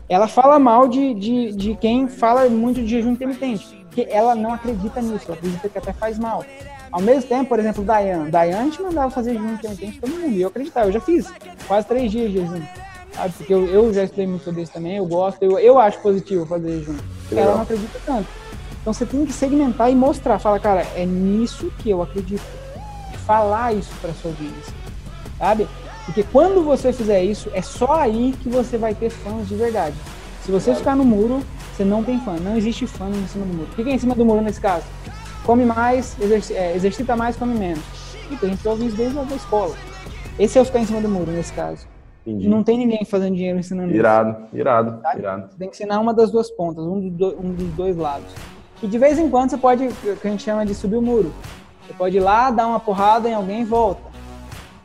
Ela fala mal de, de, de quem fala muito de jejum intermitente. Porque ela não acredita nisso, ela acredita que até faz mal. Ao mesmo tempo, por exemplo, Dayan. Dayan gente mandava fazer jejum intermitente todo mundo. E eu acreditava, eu já fiz quase três dias de jejum. Sabe? Porque eu, eu já estudei muito sobre isso também, eu gosto, eu, eu acho positivo fazer jejum. Ela não acredita tanto. Então você tem que segmentar e mostrar. Fala, cara, é nisso que eu acredito. Falar isso para sua audiência. Sabe? Porque quando você fizer isso, é só aí que você vai ter fãs de verdade. Se você ficar no muro, você não tem fã. Não existe fã em cima do muro. Fica em cima do muro nesse caso. Come mais, exercita, é, exercita mais, come menos. E tem gente ouve isso desde a escola. Esse é o ficar em cima do muro nesse caso. Entendi. Não tem ninguém fazendo dinheiro ensinando irado, isso. Irado, irado, irado. Você tem que ensinar uma das duas pontas, um, do, um dos dois lados. E de vez em quando você pode, o que a gente chama de subir o muro. Você pode ir lá, dar uma porrada em alguém e volta.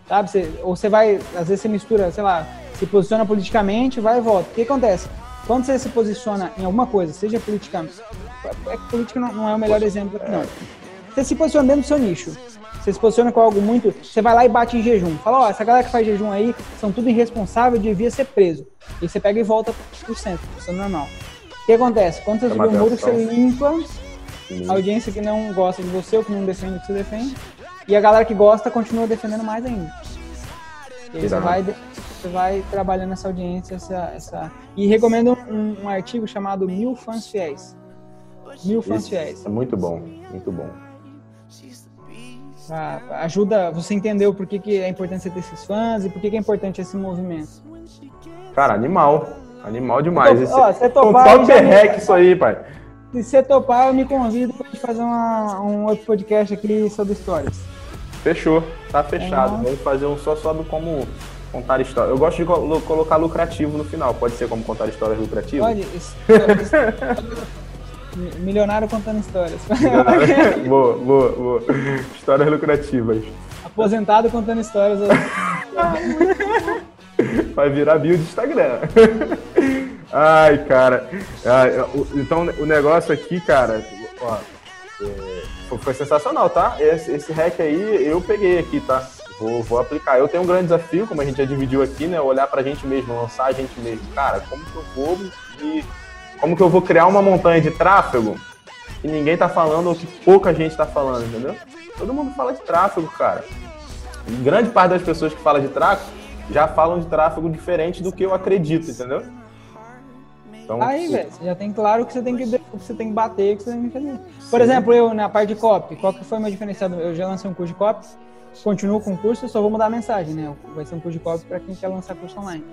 Sabe? Você, ou você vai, às vezes você mistura, sei lá, se posiciona politicamente, vai e volta. O que acontece? Quando você se posiciona em alguma coisa, seja politicamente. É que política não, não é o melhor exemplo aqui, não. Você se posiciona dentro do seu nicho. Você se posiciona com algo muito. Você vai lá e bate em jejum. Fala, ó, essa galera que faz jejum aí são tudo irresponsável, devia ser preso. E você pega e volta pro centro, isso é normal. O que acontece? Quando você subir o muro, você limpa a audiência que não gosta de você ou que não defende o que você defende. E a galera que gosta continua defendendo mais ainda. E aí você vai, você vai trabalhando essa audiência, essa, essa... E recomendo um, um artigo chamado Mil Fãs Fiéis. Mil Fãs Fiéis. É muito bom, muito bom. ajuda você a entender o porquê que é importante você ter esses fãs e por que é importante esse movimento. Cara, animal. Animal demais. Esse, ó, você topar, um top isso aí, pai. Se você topar, eu me convido pra gente fazer uma, um outro podcast aqui sobre histórias. Fechou, tá fechado. Vamos fazer um só sobre como contar história. Eu gosto de colocar lucrativo no final. Pode ser como contar histórias lucrativas? Pode. Milionário contando histórias. boa, boa, boa. Histórias lucrativas. Aposentado contando histórias. Vai virar bio de Instagram. Ai, cara. então, o negócio aqui, cara, ó, é, foi sensacional, tá? Esse, esse hack aí eu peguei aqui, tá? Vou, vou aplicar. Eu tenho um grande desafio, como a gente já dividiu aqui, né? Olhar pra gente mesmo, lançar a gente mesmo. Cara, como que eu vou e como que eu vou criar uma montanha de tráfego que ninguém tá falando ou que pouca gente tá falando, entendeu? Todo mundo fala de tráfego, cara. E grande parte das pessoas que falam de tráfego já falam de tráfego diferente do que eu acredito, entendeu? Então, aí, velho, você já tem claro que você tem que, você tem que bater, que você tem que fazer. Por Sim. exemplo, eu na parte de copy, qual que foi o meu diferenciado? Eu já lancei um curso de copy, continuo com o curso, só vou mudar a mensagem, né? Vai ser um curso de copy para quem quer lançar curso online.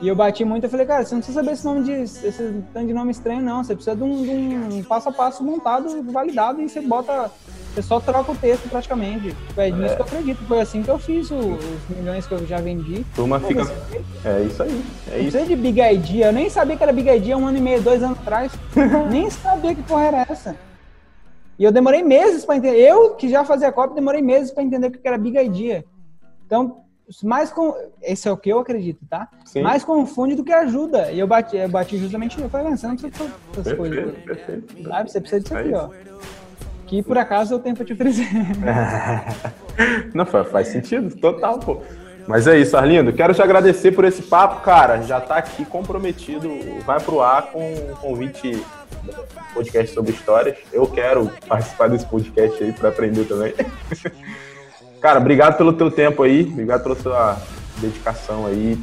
E eu bati muito, eu falei, cara, você não precisa saber esse nome de esse tanto de nome estranho, não. Você precisa de um, de um passo a passo montado, validado, e você bota você só troca o texto praticamente. É nisso é. que eu acredito. Foi assim que eu fiz o, os milhões que eu já vendi. Turma fica. É isso aí. É isso. de Big Idea. Eu nem sabia que era Big Idea um ano e meio, dois anos atrás. nem sabia que porra era essa. E eu demorei meses para entender. Eu, que já fazia cópia, demorei meses para entender o que era Big Idea. Então, mais com... esse é o que eu acredito, tá? Sim. Mais confunde do que ajuda. E eu bati, eu bati justamente eu falei, você não precisa essas coisas. Perfeito. Sabe? Você precisa disso é aqui, ó. Que por acaso eu tenho pra te oferecer. Não, faz sentido, total, pô. Mas é isso, Arlindo. Quero te agradecer por esse papo, cara. Já tá aqui comprometido. Vai pro ar com um convite podcast sobre histórias. Eu quero participar desse podcast aí para aprender também. cara, obrigado pelo teu tempo aí. Obrigado pela sua dedicação aí,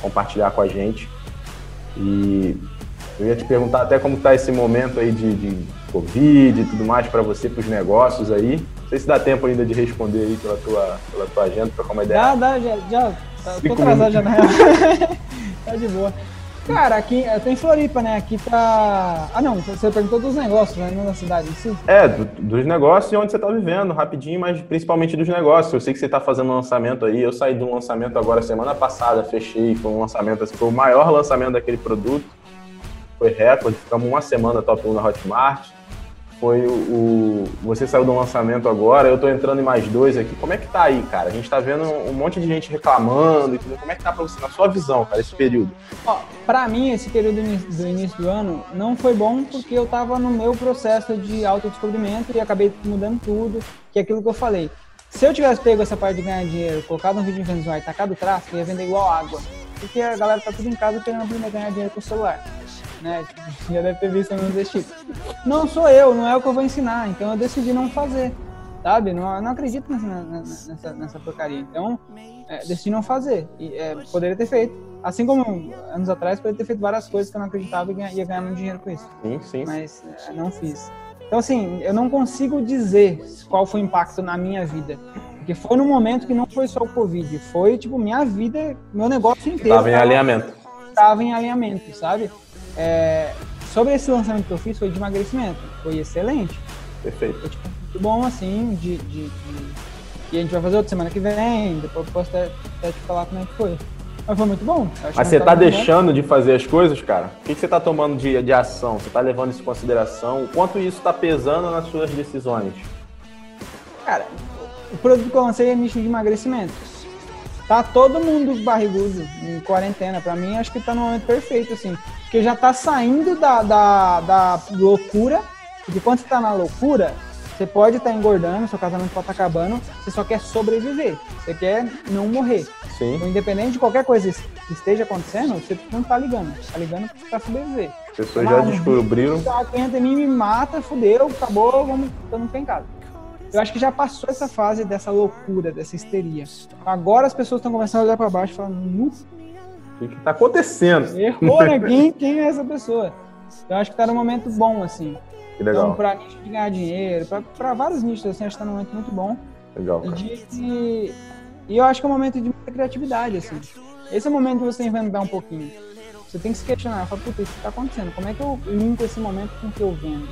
compartilhar com a gente. E eu ia te perguntar até como tá esse momento aí de, de Covid e tudo mais para você, para os negócios aí. Não sei se dá tempo ainda de responder aí pela tua, pela tua agenda, para uma ideia. Dá, dá, já, já tô atrasado já na real. tá de boa. Cara, aqui, eu tô em Floripa, né? Aqui tá. Ah, não, você perguntou dos negócios, né? Não da cidade em si? É, do, dos negócios e onde você tá vivendo, rapidinho, mas principalmente dos negócios. Eu sei que você tá fazendo um lançamento aí. Eu saí de um lançamento agora semana passada, fechei. Foi um lançamento, assim, foi o maior lançamento daquele produto. Foi recorde, ficamos uma semana top 1 na Hotmart foi o, o, Você saiu do lançamento agora, eu tô entrando em mais dois aqui. Como é que tá aí, cara? A gente tá vendo um monte de gente reclamando. Como é que tá pra você, na sua visão, cara, esse período? Ó, pra mim, esse período do início do ano não foi bom porque eu tava no meu processo de autodescobrimento e acabei mudando tudo, que é aquilo que eu falei. Se eu tivesse pego essa parte de ganhar dinheiro, colocado um vídeo em e tacado o tráfego, ia vender igual água. Porque a galera tá tudo em casa querendo aprender a ganhar dinheiro com o celular. Né? Já deve ter visto alguns desse tipo. Não sou eu, não é o que eu vou ensinar, então eu decidi não fazer, sabe? Não, não acredito nessa, nessa, nessa porcaria. Então, é, decidi não fazer. E, é, poderia ter feito. Assim como anos atrás, poderia ter feito várias coisas que eu não acreditava e ia ganhar muito dinheiro com isso. Sim, sim. Mas é, não fiz. Então, assim, eu não consigo dizer qual foi o impacto na minha vida. Porque foi num momento que não foi só o Covid, foi, tipo, minha vida, meu negócio inteiro. Tava em alinhamento. Tava em alinhamento, sabe? É, sobre esse lançamento que eu fiz, foi de emagrecimento. Foi excelente. Perfeito. Foi, tipo, muito bom, assim, de, de, de... E a gente vai fazer outra semana que vem, depois eu posso até, até te falar como é que foi. Mas foi muito bom. Mas você tá deixando bom. de fazer as coisas, cara? O que, que você tá tomando de, de ação? Você tá levando isso em consideração? O quanto isso tá pesando nas suas decisões? Cara, o produto que eu lancei é nicho de emagrecimento. Tá todo mundo barrigudo em quarentena. Pra mim, acho que tá no momento perfeito, assim. Porque já tá saindo da, da, da loucura. Porque quando você tá na loucura, você pode estar tá engordando, seu casamento pode estar tá acabando, você só quer sobreviver. Você quer não morrer. Sim. Então, independente de qualquer coisa que esteja acontecendo, você não tá ligando. Tá ligando pra sobreviver. As pessoas já descobriram. Quem entra em mim me mata, fudeu, acabou, vamos, vamos em casa. Eu acho que já passou essa fase dessa loucura, dessa histeria. Agora as pessoas estão começando a olhar para baixo e falando, o que está acontecendo? Errou, né? Quem, quem é essa pessoa? Eu acho que está num momento bom, assim. Que legal. Então, para nicho de ganhar dinheiro, para vários nichos, assim, acho que está num momento muito bom. Legal. Cara. E, de, e eu acho que é um momento de muita criatividade, assim. Esse é o momento que você inventar um pouquinho. Você tem que se questionar, falar, puta, isso está acontecendo. Como é que eu linko esse momento com o que eu vendo?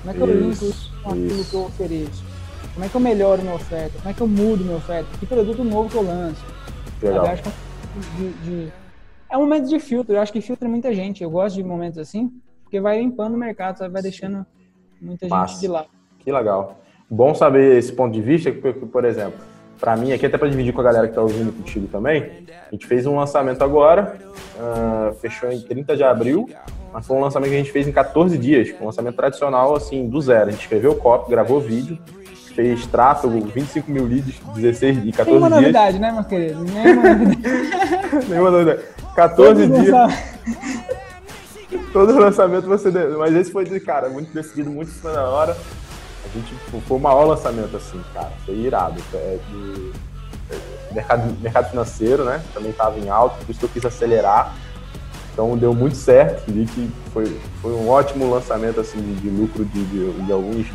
Como é que eu linko isso com aquilo isso. que eu ofereço? Como é que eu melhoro minha oferta? Como é que eu mudo minha oferta? Que produto novo que eu lanço? Legal. É de, de... é um momento de filtro. Eu acho que filtra muita gente. Eu gosto de momentos assim, porque vai limpando o mercado, sabe? vai deixando muita Massa. gente de lado. Que legal. Bom saber esse ponto de vista, porque, por exemplo, para mim, aqui até para dividir com a galera que está ouvindo contigo também, a gente fez um lançamento agora, uh, fechou em 30 de abril, mas foi um lançamento que a gente fez em 14 dias, um lançamento tradicional, assim, do zero. A gente escreveu o copy, gravou vídeo, fez tráfego, 25 mil leads, 16 e 14 dias. Nenhuma novidade, né, meu querido? Nenhuma novidade. Nenhuma novidade. 14 Todos dias. Todo lançamento você. Mas esse foi, de cara, muito decidido, muito em cima da hora. A gente foi o maior lançamento, assim, cara. Foi irado. É de, é, mercado, mercado financeiro, né? Também estava em alto, por isso que eu quis acelerar. Então deu muito certo. Vi que foi, foi um ótimo lançamento assim, de, de lucro de, de, de alguns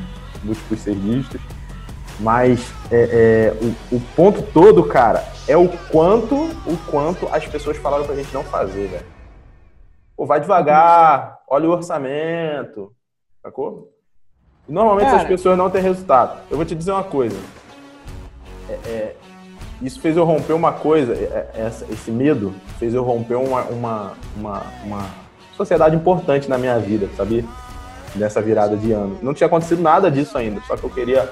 múltiplos serviços. Mas é, é, o, o, ponto todo, cara, é o quanto, o quanto as pessoas falaram pra gente não fazer, velho. Pô, vai devagar, olha o orçamento, sacou? Normalmente cara. as pessoas não têm resultado. Eu vou te dizer uma coisa. É, é isso fez eu romper uma coisa, é, é, essa, esse medo fez eu romper uma, uma, uma, uma sociedade importante na minha vida, sabia? Nessa virada de ano. Não tinha acontecido nada disso ainda, só que eu queria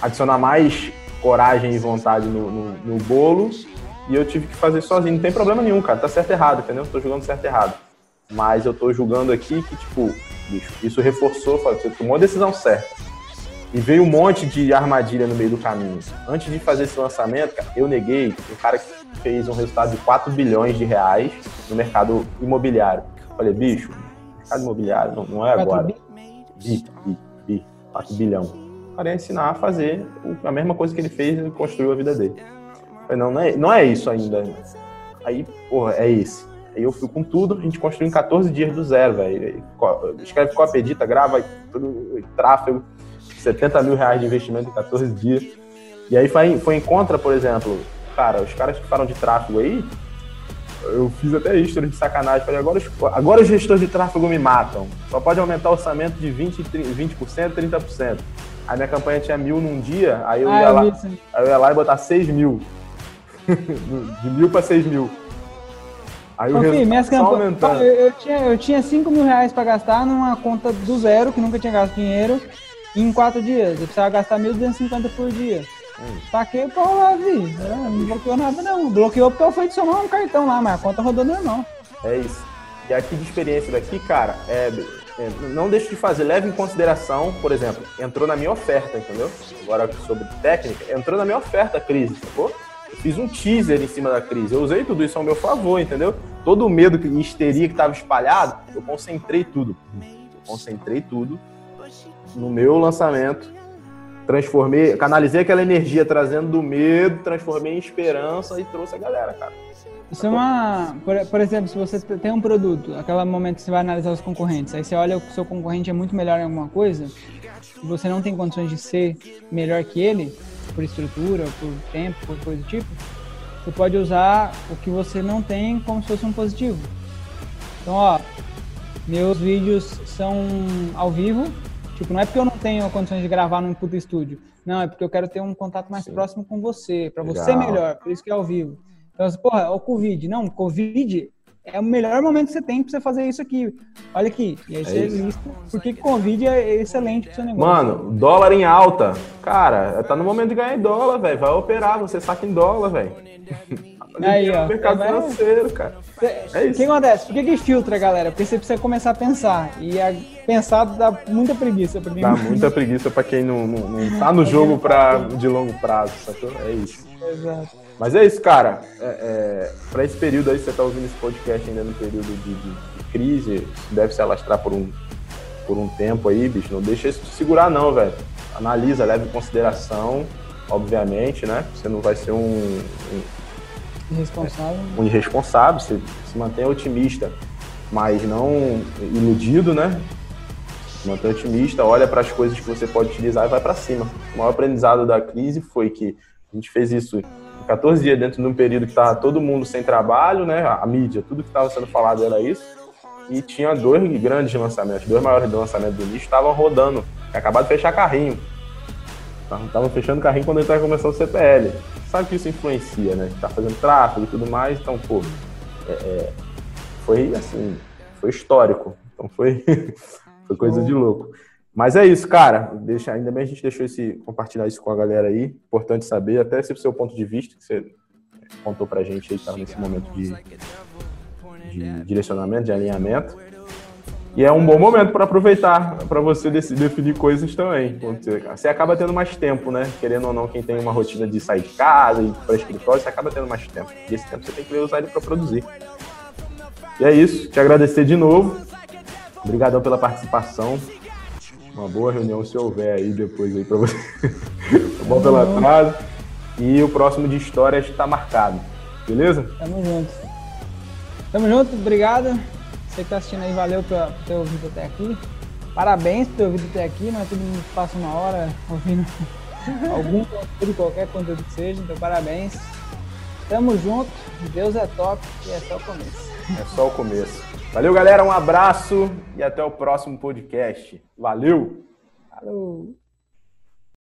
adicionar mais coragem e vontade no, no, no, bolo e eu tive que fazer sozinho. Não tem problema nenhum, cara. Tá certo e errado, entendeu? Tô julgando certo e errado. Mas eu tô julgando aqui que, tipo, bicho, isso reforçou, você tomou a decisão certa. E veio um monte de armadilha no meio do caminho. Antes de fazer esse lançamento, cara, eu neguei um cara que fez um resultado de 4 bilhões de reais no mercado imobiliário. Falei, bicho, mercado imobiliário não, não é agora. Bi, bi, bi, 4 bilhão para ensinar a fazer a mesma coisa que ele fez e construiu a vida dele. falei, não, não é, não é isso ainda. Aí, porra, é esse. Aí eu fui com tudo, a gente construiu em 14 dias do zero, velho. Escreve cópia, edita, grava tudo, tráfego, 70 mil reais de investimento em 14 dias. E aí foi, foi em contra, por exemplo, cara, os caras que falam de tráfego aí, eu fiz até history de sacanagem. Falei, agora, agora os gestores de tráfego me matam. Só pode aumentar o orçamento de 20%, 20% 30%. A minha campanha tinha mil num dia, aí eu, ah, ia, eu lá, aí eu ia lá e botar 6 mil. de mil para 6 mil. Aí o Enfim, minhas campanhas. Eu, eu, tinha, eu tinha 5 mil reais para gastar numa conta do zero, que nunca tinha gasto dinheiro, em 4 dias. Eu precisava gastar 1.250 por dia. Hum. Saquei o pau lá, vi. Não bloqueou nada, não. Bloqueou porque eu fui adicionar um cartão lá, mas a conta rodou normal. É isso. E aqui de experiência daqui, cara, é, é, não deixe de fazer, leve em consideração, por exemplo, entrou na minha oferta, entendeu? Agora sobre técnica, entrou na minha oferta a crise, sacou? fiz um teaser em cima da crise. Eu usei tudo isso ao meu favor, entendeu? Todo o medo e histeria que estava espalhado, eu concentrei tudo. Eu concentrei tudo no meu lançamento. Transformei, canalizei aquela energia trazendo do medo, transformei em esperança e trouxe a galera, cara. Isso é uma. Por, por, exemplo, se você tem um produto, aquele momento que você vai analisar os concorrentes, aí você olha o seu concorrente é muito melhor em alguma coisa, e você não tem condições de ser melhor que ele, por estrutura, por tempo, por coisa do tipo, você pode usar o que você não tem como se fosse um positivo. Então, ó, meus vídeos são ao vivo, tipo, não é porque eu não tenho condições de gravar num puto estúdio, não, é porque eu quero ter um contato mais Sim. próximo com você, para você melhor, por isso que é ao vivo. Então, porra, o Covid. Não, Covid é o melhor momento que você tem pra você fazer isso aqui. Olha aqui. E aí é você lista porque Covid é excelente pro seu negócio. Mano, dólar em alta. Cara, tá no momento de ganhar em dólar, velho. Vai operar, você saca em dólar, velho. Aí, ó. Mercado vai... financeiro, cara. É isso. O que acontece? Por que, que filtra, galera? Porque você precisa começar a pensar. E a pensar dá muita preguiça pra mim. Dá muita preguiça pra quem não, não, não tá no jogo pra, de longo prazo, sacou? É isso. Exato. Mas é isso, cara. É, é, para esse período aí, você tá ouvindo esse podcast ainda no período de, de, de, crise, deve se alastrar por um, por um tempo aí, bicho. Não deixa isso te segurar, não, velho. Analisa, leve em consideração, obviamente, né? Você não vai ser um. um irresponsável. um irresponsável, você se mantém otimista, mas não iludido, né? Se mantém otimista, olha para as coisas que você pode utilizar e vai para cima. O maior aprendizado da crise foi que a gente fez isso 14 dias dentro de um período que estava todo mundo sem trabalho, né? A mídia, tudo que estava sendo falado era isso. E tinha dois grandes lançamentos, dois maiores lançamentos do nicho estavam rodando. Acabaram de fechar carrinho. Estavam fechando carrinho quando ele estava começando o CPL. Sabe que isso influencia, né? Tá fazendo tráfego e tudo mais, então, pô, é, é, foi assim, foi histórico. Então foi, foi coisa de louco. Mas é isso, cara. Deixa, ainda bem a gente deixou esse compartilhar isso com a galera aí. Importante saber, até esse seu ponto de vista que você contou pra gente aí, tá nesse momento de, de direcionamento, de alinhamento. E é um bom momento para aproveitar, para você definir coisas também. Você acaba tendo mais tempo, né? Querendo ou não, quem tem uma rotina de sair de casa e para escritório, você acaba tendo mais tempo. E esse tempo você tem que usar ele para produzir. E é isso. Te agradecer de novo. Obrigadão pela participação. Uma boa reunião se houver aí depois aí para você. tá bom pelo atraso. E o próximo de histórias está marcado. Beleza? Tamo junto. Tamo junto, obrigado. Você que tá assistindo aí, valeu por ter ouvido até aqui. Parabéns por ter ouvido até aqui, não é todo mundo que passa uma hora ouvindo algum conteúdo, qualquer conteúdo que seja, então parabéns. Tamo junto, Deus é top e é só o começo. É só o começo. Valeu, galera. Um abraço e até o próximo podcast. Valeu! Falou!